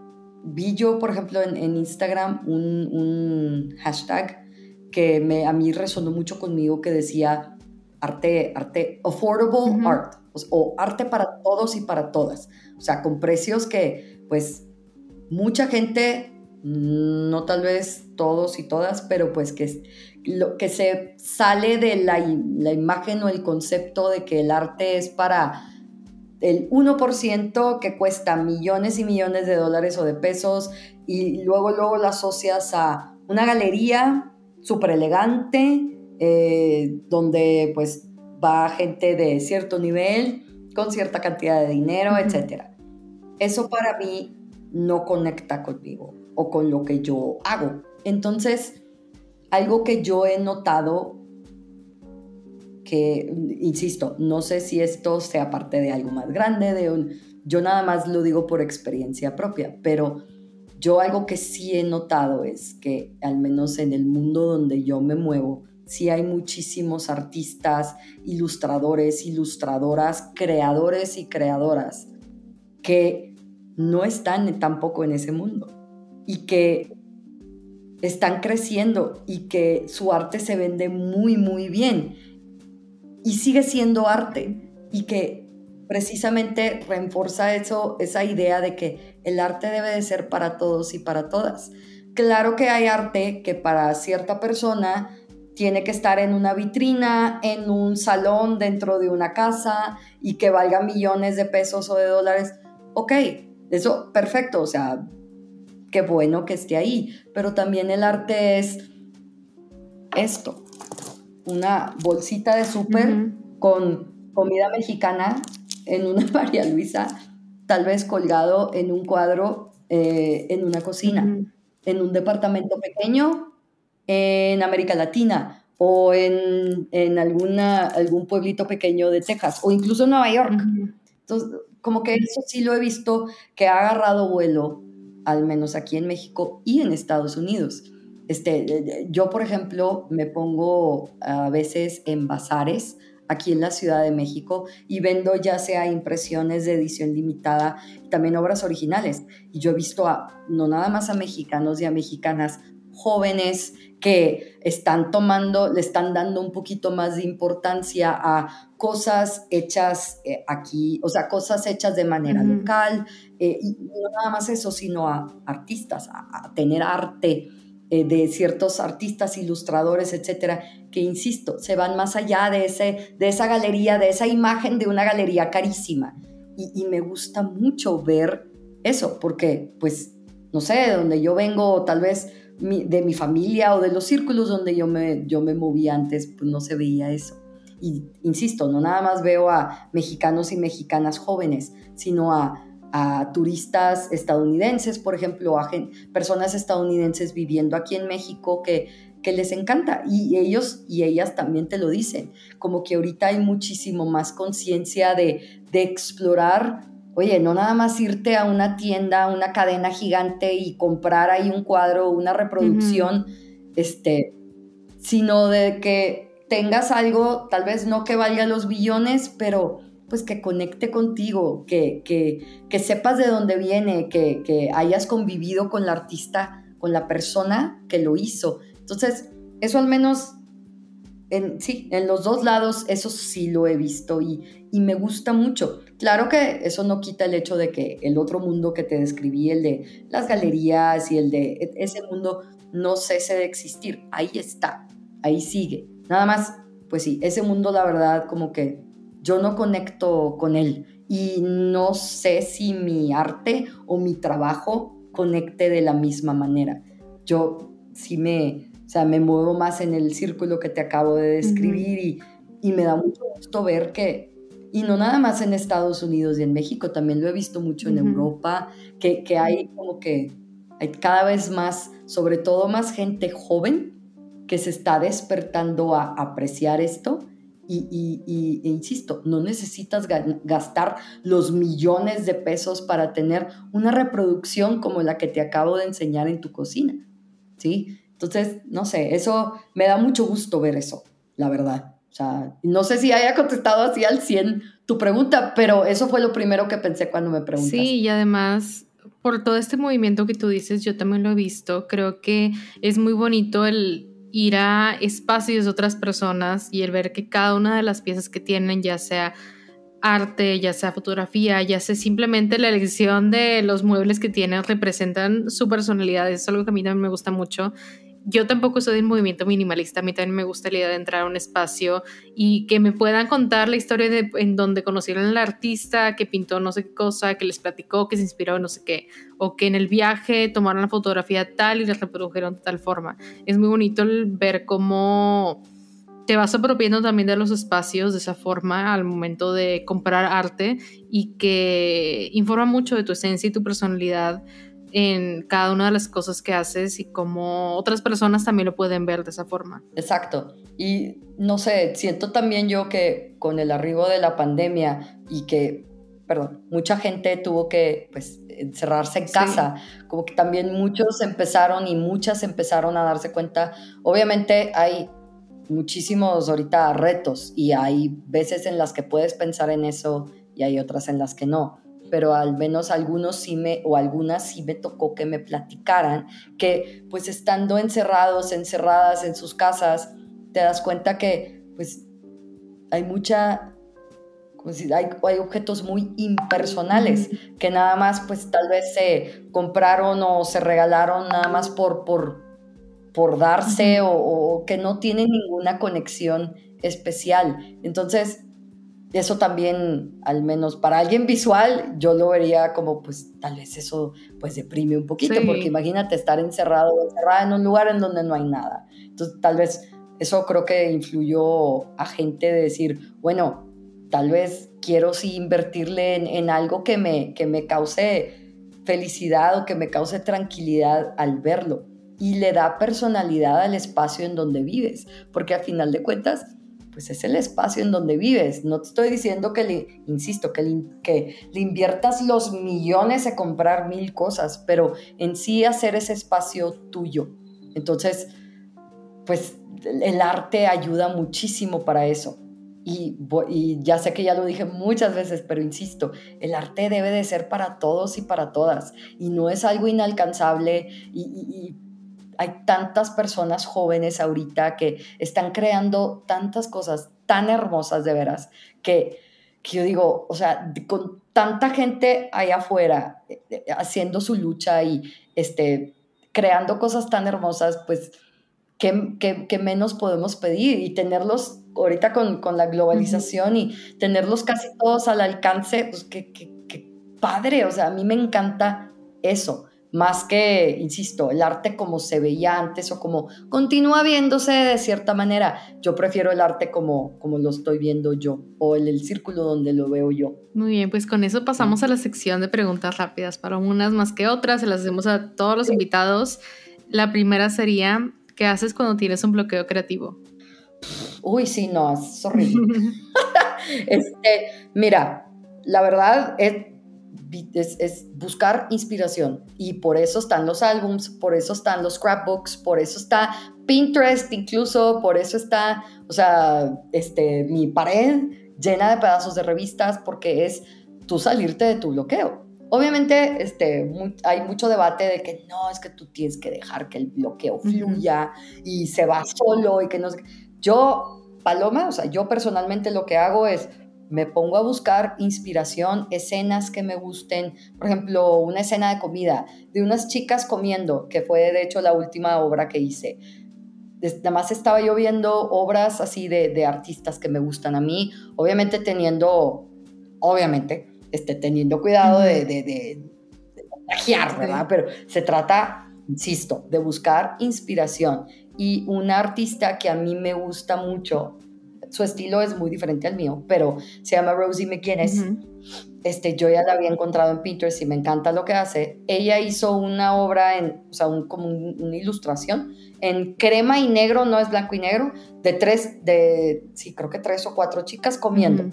vi yo, por ejemplo, en, Instagram un, un, hashtag que me, a mí resonó mucho conmigo que decía arte, arte, affordable art, o, arte para todos y para todas. O sea, con precios que, pues, mucha gente, no tal vez todos y todas, pero pues que, lo, que se sale de la, la imagen o el concepto de que el arte es para el 1% que cuesta millones y millones de dólares o de pesos y luego luego lo asocias a una galería súper elegante eh, donde pues va gente de cierto nivel, con cierta cantidad de dinero, etc. Eso para mí no conecta conmigo o con lo que yo hago. Entonces, algo que yo he notado, que, insisto, no sé si esto sea parte de algo más grande, de un, yo nada más lo digo por experiencia propia, pero yo algo que sí he notado es que al menos en el mundo donde yo me muevo, sí hay muchísimos artistas, ilustradores, ilustradoras, creadores y creadoras que no están tampoco en ese mundo y que están creciendo y que su arte se vende muy, muy bien y sigue siendo arte y que precisamente reforza eso, esa idea de que el arte debe de ser para todos y para todas. Claro que hay arte que para cierta persona tiene que estar en una vitrina, en un salón dentro de una casa y que valga millones de pesos o de dólares. Ok, eso perfecto, o sea, qué bueno que esté ahí, pero también el arte es esto, una bolsita de súper con comida mexicana en una (laughs) María Luisa, tal vez colgado en un cuadro eh, en una cocina, en un departamento pequeño en América Latina o en, en alguna, algún pueblito pequeño de Texas o incluso en Nueva York. Entonces, como que eso sí lo he visto que ha agarrado vuelo, al menos aquí en México y en Estados Unidos. Este, yo, por ejemplo, me pongo a veces en bazares aquí en la Ciudad de México y vendo ya sea impresiones de edición limitada también obras originales. Y yo he visto a, no nada más a mexicanos y a mexicanas jóvenes que están tomando, le están dando un poquito más de importancia a cosas hechas eh, aquí, o sea, cosas hechas de manera local, eh, y no nada más eso, sino a artistas, a, tener arte eh, de ciertos artistas, ilustradores, etcétera, que insisto, se van más allá de, ese, de esa galería, de esa imagen de una galería carísima. Y, me gusta mucho ver eso, porque, pues, no sé, de donde yo vengo, tal vez de mi familia o de los círculos donde yo me, yo me movía antes, pues no se veía eso. Y insisto, no nada más veo a mexicanos y mexicanas jóvenes, sino a, a turistas estadounidenses, por ejemplo, a personas estadounidenses viviendo aquí en México que, que les encanta. Y ellos y ellas también te lo dicen, como que ahorita hay muchísimo más conciencia de, de explorar Oye, no nada más irte a una tienda, a una cadena gigante y comprar ahí un cuadro, una reproducción, este, sino de que tengas algo, tal vez no que valga los billones, pero pues que conecte contigo, que, que, que sepas de dónde viene, que, que hayas convivido con la artista, con la persona que lo hizo. Entonces, eso al menos sí, en los dos lados eso sí lo he visto y, y, me gusta mucho. Claro que eso no quita el hecho de que el otro mundo que te describí, el de las galerías y el de e, ese mundo, no cese de existir. Ahí está, ahí sigue. Nada más, pues sí, ese mundo la verdad como que yo no conecto con él y no sé si mi arte o mi trabajo conecte de la misma manera. Yo sí me o sea, me muevo más en el círculo que te acabo de describir y, y, me da mucho gusto ver que, y no nada más en Estados Unidos y en México, también lo he visto mucho en Europa, que, que hay como que hay cada vez más, sobre todo más gente joven que se está despertando a apreciar esto. Y, e insisto, no necesitas gastar los millones de pesos para tener una reproducción como la que te acabo de enseñar en tu cocina. ¿sí? Entonces, no sé, eso me da mucho gusto ver eso, la verdad. O sea, no sé si haya contestado así al 100 tu pregunta, pero eso fue lo primero que pensé cuando me preguntaste. Sí, y además, por todo este movimiento que tú dices, yo también lo he visto. Creo que es muy bonito el ir a espacios de otras personas y el ver que cada una de las piezas que tienen, ya sea arte, ya sea fotografía, ya sea simplemente la elección de los muebles que tienen, representan su personalidad. es algo que a mí también me gusta mucho yo tampoco soy del movimiento minimalista, a mí también me gusta la idea de entrar a un espacio y que me puedan contar la historia de en donde conocieron al artista que pintó no sé qué cosa, que les platicó, que se inspiró en no sé qué, o que en el viaje tomaron la fotografía tal y la reprodujeron de tal forma. Es muy bonito ver cómo te vas apropiando también de los espacios de esa forma al momento de comprar arte y que informa mucho de tu esencia y tu personalidad en cada una de las cosas que haces y cómo otras personas también lo pueden ver de esa forma. Exacto. Y no sé, siento también yo que con el arribo de la pandemia y que, perdón, mucha gente tuvo que pues encerrarse en casa, como que también muchos empezaron y muchas empezaron a darse cuenta, obviamente hay muchísimos ahorita retos y hay veces en las que puedes pensar en eso y hay otras en las que no pero al menos algunos sí me, o algunas sí me tocó que me platicaran que pues estando encerrados, encerradas en sus casas, te das cuenta que pues hay mucha, como si hay, hay objetos muy impersonales que nada más pues tal vez se compraron o se regalaron nada más por, por, por darse o, o que no tienen ninguna conexión especial. Entonces, eso también, al menos para alguien visual, yo lo vería como, pues, tal vez eso, pues, deprime un poquito, porque imagínate estar encerrado o encerrada en un lugar en donde no hay nada. Entonces, tal vez eso creo que influyó a gente de decir, bueno, tal vez quiero sí invertirle en, en algo que me, que me cause felicidad o que me cause tranquilidad al verlo. Y le da personalidad al espacio en donde vives, porque al final de cuentas, pues es el espacio en donde vives. No te estoy diciendo que le, insisto, que le, que le inviertas los millones a comprar mil cosas, pero en sí hacer ese espacio tuyo. Entonces, pues el arte ayuda muchísimo para eso. y, ya sé que ya lo dije muchas veces, pero insisto, el arte debe de ser para todos y para todas, y no es algo inalcanzable, y hay tantas personas jóvenes ahorita que están creando tantas cosas tan hermosas de veras, que, que yo digo, o sea, con tanta gente allá afuera eh, eh, haciendo su lucha y este, creando cosas tan hermosas, pues, ¿qué, menos podemos pedir? Y tenerlos ahorita con, con la globalización y tenerlos casi todos al alcance, pues qué, qué, qué padre, o sea, a mí me encanta eso más que, insisto, el arte como se veía antes o como continúa viéndose de cierta manera. Yo prefiero el arte como, como lo estoy viendo yo o el, el círculo donde lo veo yo. Muy bien, pues con eso pasamos a la sección de preguntas rápidas, para unas más que otras, se las hacemos a todos los invitados. La primera sería, ¿qué haces cuando tienes un bloqueo creativo? Uy, sí, no, es horrible. (laughs) este, mira, la verdad es es, buscar inspiración y por eso están los álbums, por eso están los scrapbooks, por eso está Pinterest incluso, por eso está, o sea, este, mi pared llena de pedazos de revistas porque es tú salirte de tu bloqueo. Obviamente este, hay mucho debate de que no, es que tú tienes que dejar que el bloqueo fluya y se va solo y que no. Yo, Paloma, o sea, yo personalmente lo que hago es me pongo a buscar inspiración, escenas que me gusten, por ejemplo, una escena de comida, de unas chicas comiendo, que fue de hecho la última obra que hice. Además estaba yo viendo obras así de, artistas que me gustan a mí, obviamente teniendo, obviamente, este, teniendo cuidado de, de, de, ¿verdad? Pero se trata, insisto, de buscar inspiración. Y una artista que a mí me gusta mucho su estilo es muy diferente al mío, pero se llama Rosie McGuinness. este, yo ya la había encontrado en Pinterest y me encanta lo que hace. Ella hizo una obra, en, o sea, un, como una ilustración en crema y negro, no es blanco y negro, de tres, de, sí, creo que tres o cuatro chicas comiendo.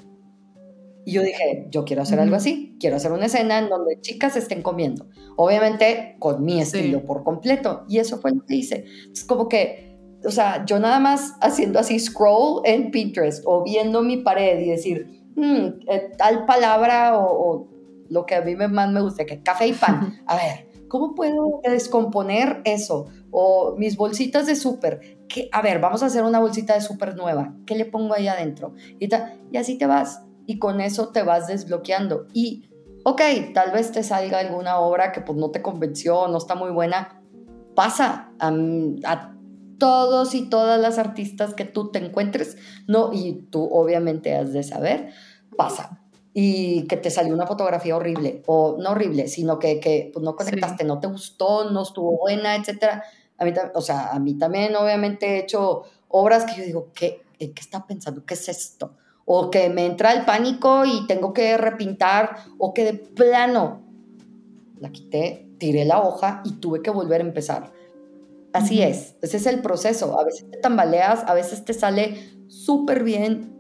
Y yo dije, yo quiero hacer algo así, quiero hacer una escena en donde chicas estén comiendo. Obviamente con mi estilo por completo. Y eso fue lo que hice. Es como que o sea, yo nada más haciendo así scroll en Pinterest o viendo mi pared y decir, hmm, eh, tal palabra o, lo que a mí más me gusta, que café y pan. (laughs) A ver, ¿cómo puedo descomponer eso? O mis bolsitas de súper. A ver, vamos a hacer una bolsita de súper nueva. ¿Qué le pongo ahí adentro? Y, y así te vas. Y con eso te vas desbloqueando. Y, ok, tal vez te salga alguna obra que pues no te convenció, no está muy buena. Pasa. a todos y todas las artistas que tú te encuentres, no, y tú obviamente has de saber, pasa. Y que te salió una fotografía horrible, o no horrible, sino que, que pues, no conectaste, no te gustó, no estuvo buena, etc. A mí, o sea, a mí también obviamente he hecho obras que yo digo, ¿qué, ¿qué está pensando? ¿Qué es esto? O que me entra el pánico y tengo que repintar, o que de plano la quité, tiré la hoja y tuve que volver a empezar Así es, ese es el proceso. A veces te tambaleas, a veces te sale súper bien.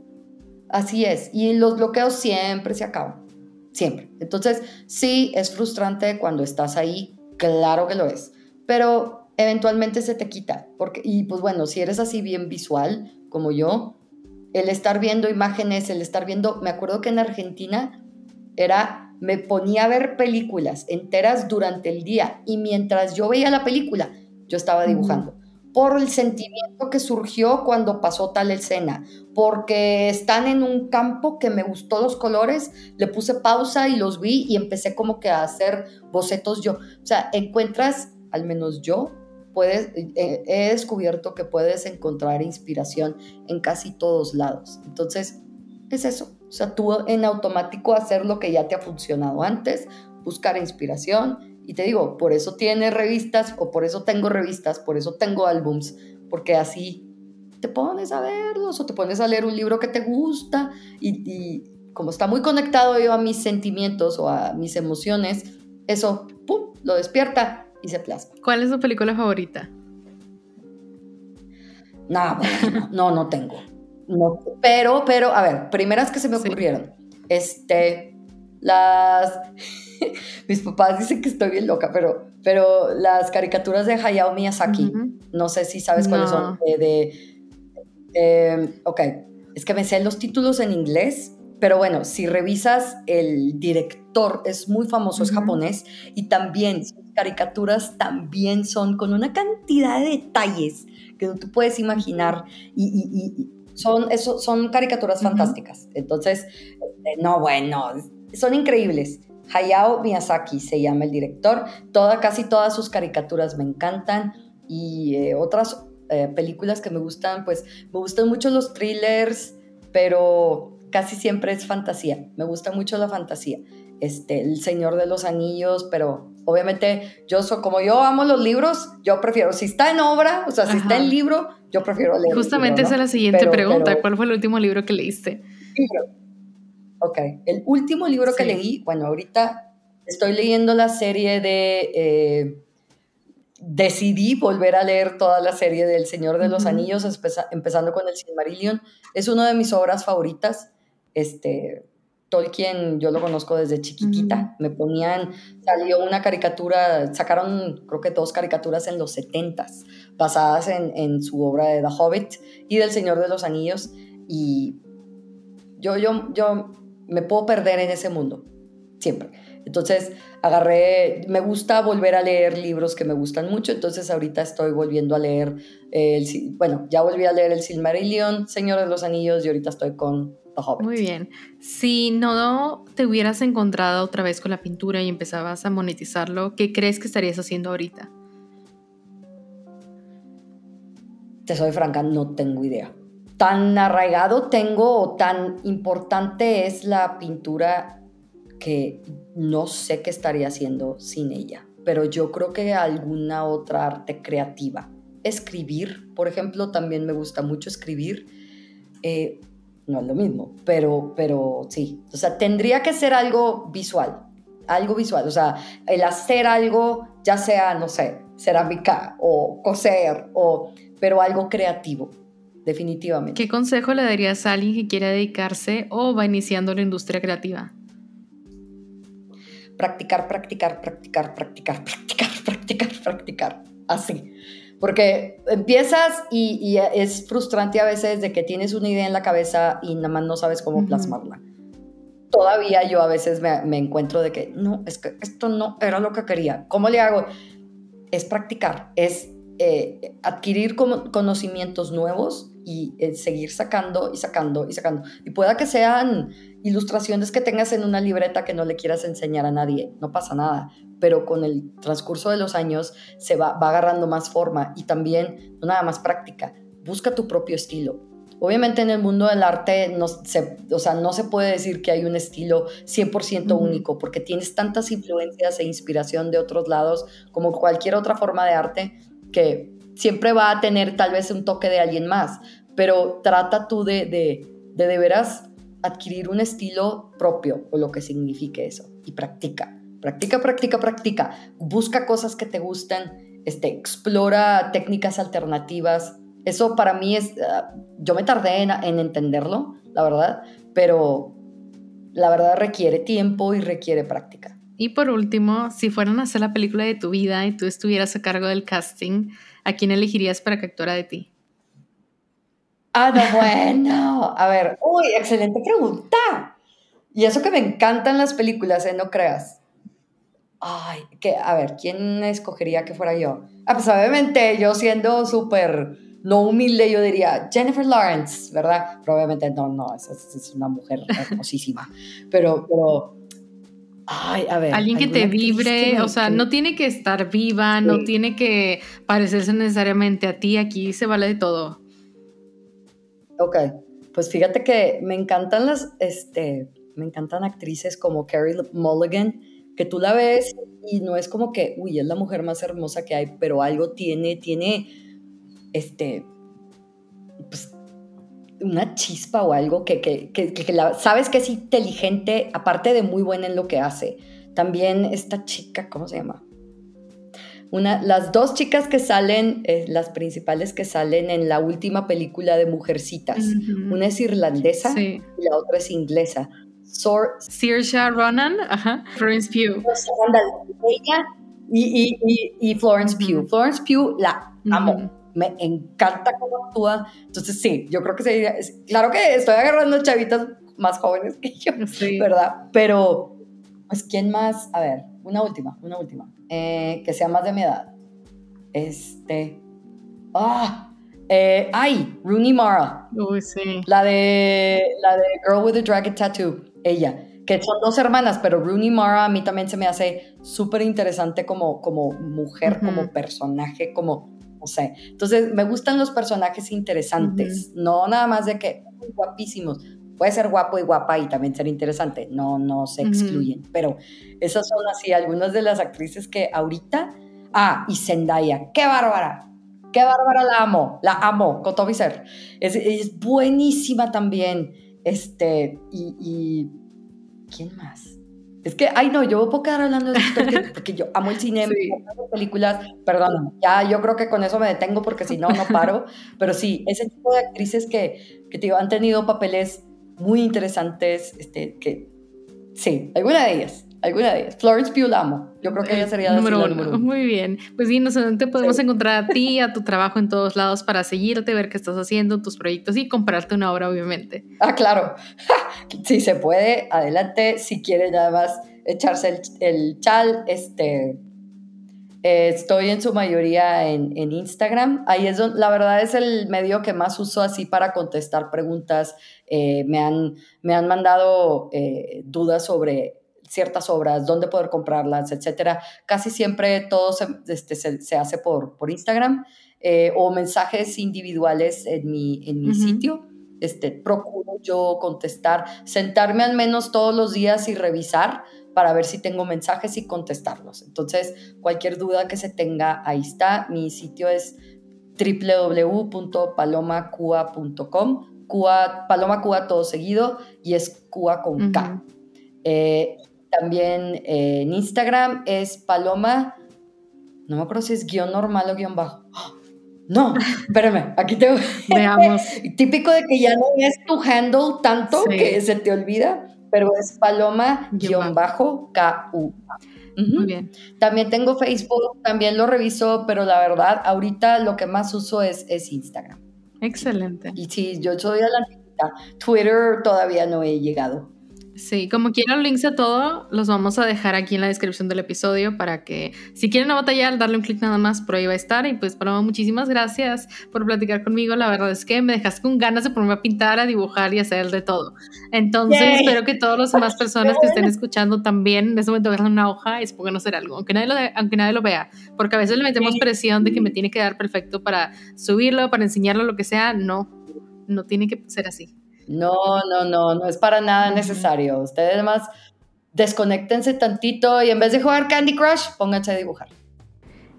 Así es. Y los bloqueos siempre se acaban. Siempre. Entonces, sí, es frustrante cuando estás ahí. Claro que lo es. Pero eventualmente se te quita. Porque, y pues bueno, si eres así bien visual como yo, el estar viendo imágenes, el estar viendo, me acuerdo que en Argentina era, me ponía a ver películas enteras durante el día y mientras yo veía la película, yo estaba dibujando. Por el sentimiento que surgió cuando pasó tal escena, porque están en un campo que me gustó los colores, le puse pausa y los vi y empecé como que a hacer bocetos yo. O sea, encuentras, al menos yo, puedes, eh, he descubierto que puedes encontrar inspiración en casi todos lados. Entonces, es eso. O sea, tú en automático hacer lo que ya te ha funcionado antes, buscar inspiración y te digo, por eso tiene revistas o por eso tengo revistas, por eso tengo álbums, porque así te pones a verlos o te pones a leer un libro que te gusta y, como está muy conectado yo a mis sentimientos o a mis emociones, eso, ¡pum!, lo despierta y se plasma. ¿Cuál es tu película favorita? No, no, no tengo. No, pero, pero, a ver, primeras que se me ocurrieron. Este, las (laughs) mis papás dicen que estoy bien loca, pero, pero las caricaturas de Hayao Miyazaki, no sé si sabes cuáles son, de, em, ok, es que me sé los títulos en inglés, pero bueno, si revisas el director, es muy famoso, es japonés, y también sus caricaturas también son con una cantidad de detalles que no tú puedes imaginar y, son, eso, son caricaturas fantásticas. Entonces, este, no, bueno, son increíbles. Hayao Miyazaki se llama el director. Toda, casi todas sus caricaturas me encantan y eh, otras eh, películas que me gustan, pues me gustan mucho los thrillers, pero casi siempre es fantasía. Me gusta mucho la fantasía. Este, El Señor de los Anillos, pero obviamente yo soy, como yo amo los libros, yo prefiero, si está en obra, o sea, si está en libro, yo prefiero leer. Justamente esa es la siguiente pregunta, ¿cuál fue el último libro que leíste? Ok, el último libro que leí, bueno, ahorita estoy leyendo la serie de... Eh, decidí volver a leer toda la serie del Señor de los Anillos, empezando con el Silmarillion. Es una de mis obras favoritas. Este, Tolkien yo lo conozco desde chiquitita. Me ponían, salió una caricatura, sacaron creo que dos caricaturas en los 70 basadas en, en, su obra de The Hobbit y del Señor de los Anillos. Y yo, yo, yo me puedo perder en ese mundo, siempre. Entonces agarré, me gusta volver a leer libros que me gustan mucho, entonces ahorita estoy volviendo a leer, el, bueno, ya volví a leer El Silmarillion, Señor de los Anillos y ahorita estoy con The Hobbit. Muy bien. Si no te hubieras encontrado otra vez con la pintura y empezabas a monetizarlo, ¿qué crees que estarías haciendo ahorita? Te soy franca, no tengo idea. Tan arraigado tengo o tan importante es la pintura que no sé qué estaría haciendo sin ella, pero yo creo que alguna otra arte creativa. Escribir, por ejemplo, también me gusta mucho escribir. Eh, no es lo mismo, pero, pero sí. O sea, tendría que ser algo visual, algo visual. O sea, el hacer algo, ya sea, no sé, cerámica o coser, o, pero algo creativo, definitivamente. ¿Qué consejo le darías a alguien que quiera dedicarse o va iniciando la industria creativa? practicar, practicar, practicar, practicar, practicar, (laughs) practicar, practicar, así. Porque empiezas y, es frustrante a veces de que tienes una idea en la cabeza y nada más no sabes cómo plasmarla. Todavía yo a veces me, encuentro de que no, es que esto no era lo que quería. ¿Cómo le hago? Es practicar, es eh, adquirir conocimientos nuevos y eh, seguir sacando y sacando y sacando. Y pueda que sean ilustraciones que tengas en una libreta que no le quieras enseñar a nadie, no pasa nada, pero con el transcurso de los años se va, agarrando más forma y también, no nada más práctica, busca tu propio estilo. Obviamente en el mundo del arte no se, o sea, no se puede decir que hay un estilo 100% único porque tienes tantas influencias e inspiración de otros lados como cualquier otra forma de arte que siempre va a tener tal vez un toque de alguien más, pero trata tú de de, de, de veras adquirir un estilo propio o lo que signifique eso y practica. Practica, practica, practica. Busca cosas que te gusten, este, explora técnicas alternativas. Eso para mí es, ah, yo me tardé en, en entenderlo, la verdad, pero la verdad requiere tiempo y requiere práctica. Y por último, si fueran a hacer la película de tu vida y tú estuvieras a cargo del casting, ¿a quién elegirías para que actuara de ti? Ah, no, bueno. A ver, uy, excelente pregunta. Y eso que me encantan las películas, ¿eh? No creas. Ay, que, a ver, ¿quién escogería que fuera yo? Ah, pues obviamente yo siendo súper no humilde, yo diría Jennifer Lawrence, ¿verdad? Probablemente no, no, es, es una mujer hermosísima. Pero, pero, ay, a ver. Alguien que te vibre, o sea, no tiene que estar viva, no tiene que parecerse necesariamente a ti, aquí se vale de todo. Ok, pues fíjate que me encantan las, este, me encantan actrices como Carrie Mulligan, que tú la ves y no es como que, uy, es la mujer más hermosa que hay, pero algo tiene, tiene, este, pues, una chispa o algo que, que, que, que la, sabes que es inteligente, aparte de muy buena en lo que hace. También esta chica, ¿cómo se llama? Una, las dos chicas que salen, eh, las principales que salen en la última película de Mujercitas, una es irlandesa y la otra es inglesa. Sor Saoirse Ronan, ajá, Florence Pugh. Ella y, y, y, Florence Pugh. Florence Pugh la amo. Me encanta cómo actúa. Entonces, sí, yo creo que sería, claro que estoy agarrando chavitas más jóvenes que yo, ¿verdad? Pero, pues, ¿quién más? A ver, una última, una última, eh, que sea más de mi edad. Este, ah, eh, ay, Rooney Mara. Uy, sí. La de, la de Girl with a Dragon Tattoo, ella que son dos hermanas, pero Rooney Mara a mí también se me hace súper interesante como, como mujer, como personaje, como, no sé. Entonces, me gustan los personajes interesantes, no nada más de que guapísimos. Puede ser guapo y guapa y también ser interesante, no, no se excluyen, pero esas son así algunas de las actrices que ahorita... Ah, y Zendaya, qué bárbara, qué bárbara la amo, la amo, con todo ser. Es, es buenísima también, este, y ¿Quién más? Es que, ay no, yo puedo quedar hablando de esto porque (laughs) yo amo el cine, sí. amo películas, perdón, ya yo creo que con eso me detengo porque si no, no paro, pero sí, ese tipo de actrices que, que te han tenido papeles muy interesantes, este, que sí, alguna de ellas, alguna de ellas. Florence Pugh la amo. Yo creo que ella sería número, uno. número uno. Muy bien. Pues sí, te podemos encontrar a ti, a tu (laughs) trabajo en todos lados para seguirte, ver qué estás haciendo, tus proyectos y comprarte una obra, obviamente. Ah, claro. (laughs) si se puede, adelante. Si quiere nada más echarse el, chal, este... Eh, estoy en su mayoría en, en, Instagram. Ahí es donde, la verdad es el medio que más uso así para contestar preguntas. Eh, me, han, me han mandado eh, dudas sobre ciertas obras, dónde poder comprarlas, etcétera. Casi siempre todo se, este, se, hace por, por Instagram eh, o mensajes individuales en mi, en mi sitio. Este, procuro yo contestar, sentarme al menos todos los días y revisar para ver si tengo mensajes y contestarlos. Entonces, cualquier duda que se tenga, ahí está. Mi sitio es www.palomacua.com. Cuba, Paloma Cuba todo seguido y es Cuba con K. También eh, en Instagram es Paloma, no me acuerdo si es guion normal o guion bajo. (gasps) No, espérame, aquí tengo. (laughs) Veamos. (laughs) Típico de que ya no es tu handle tanto que se te olvida, pero es Paloma guion bajo KU. Muy bien. También tengo Facebook, también lo reviso, pero la verdad, ahorita lo que más uso es, es Instagram. Excelente. Y sí, yo soy a la Twitter todavía no he llegado. Sí, como quieran links a todo, los vamos a dejar aquí en la descripción del episodio para que si quieren batallar, darle un clic nada más, por ahí va a estar. Y pues, Paloma, muchísimas gracias por platicar conmigo. La verdad es que me dejaste con ganas de ponerme a pintar, a dibujar y hacer de todo. Entonces, espero que todas las demás (laughs) personas que estén escuchando también en ese momento agarren una hoja y se pongan a hacer algo, aunque nadie, lo aunque nadie lo vea. Porque a veces le metemos presión de que me tiene que dar perfecto para subirlo, para enseñarlo, lo que sea. No, no tiene que ser así. No, no, no, no es para nada necesario. Ustedes además desconectense tantito y en vez de jugar Candy Crush, pónganse a dibujar.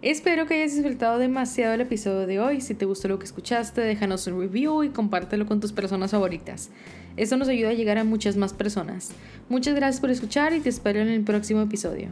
Espero que hayas disfrutado demasiado el episodio de hoy. Si te gustó lo que escuchaste, déjanos un review y compártelo con tus personas favoritas. Esto nos ayuda a llegar a muchas más personas. Muchas gracias por escuchar y te espero en el próximo episodio.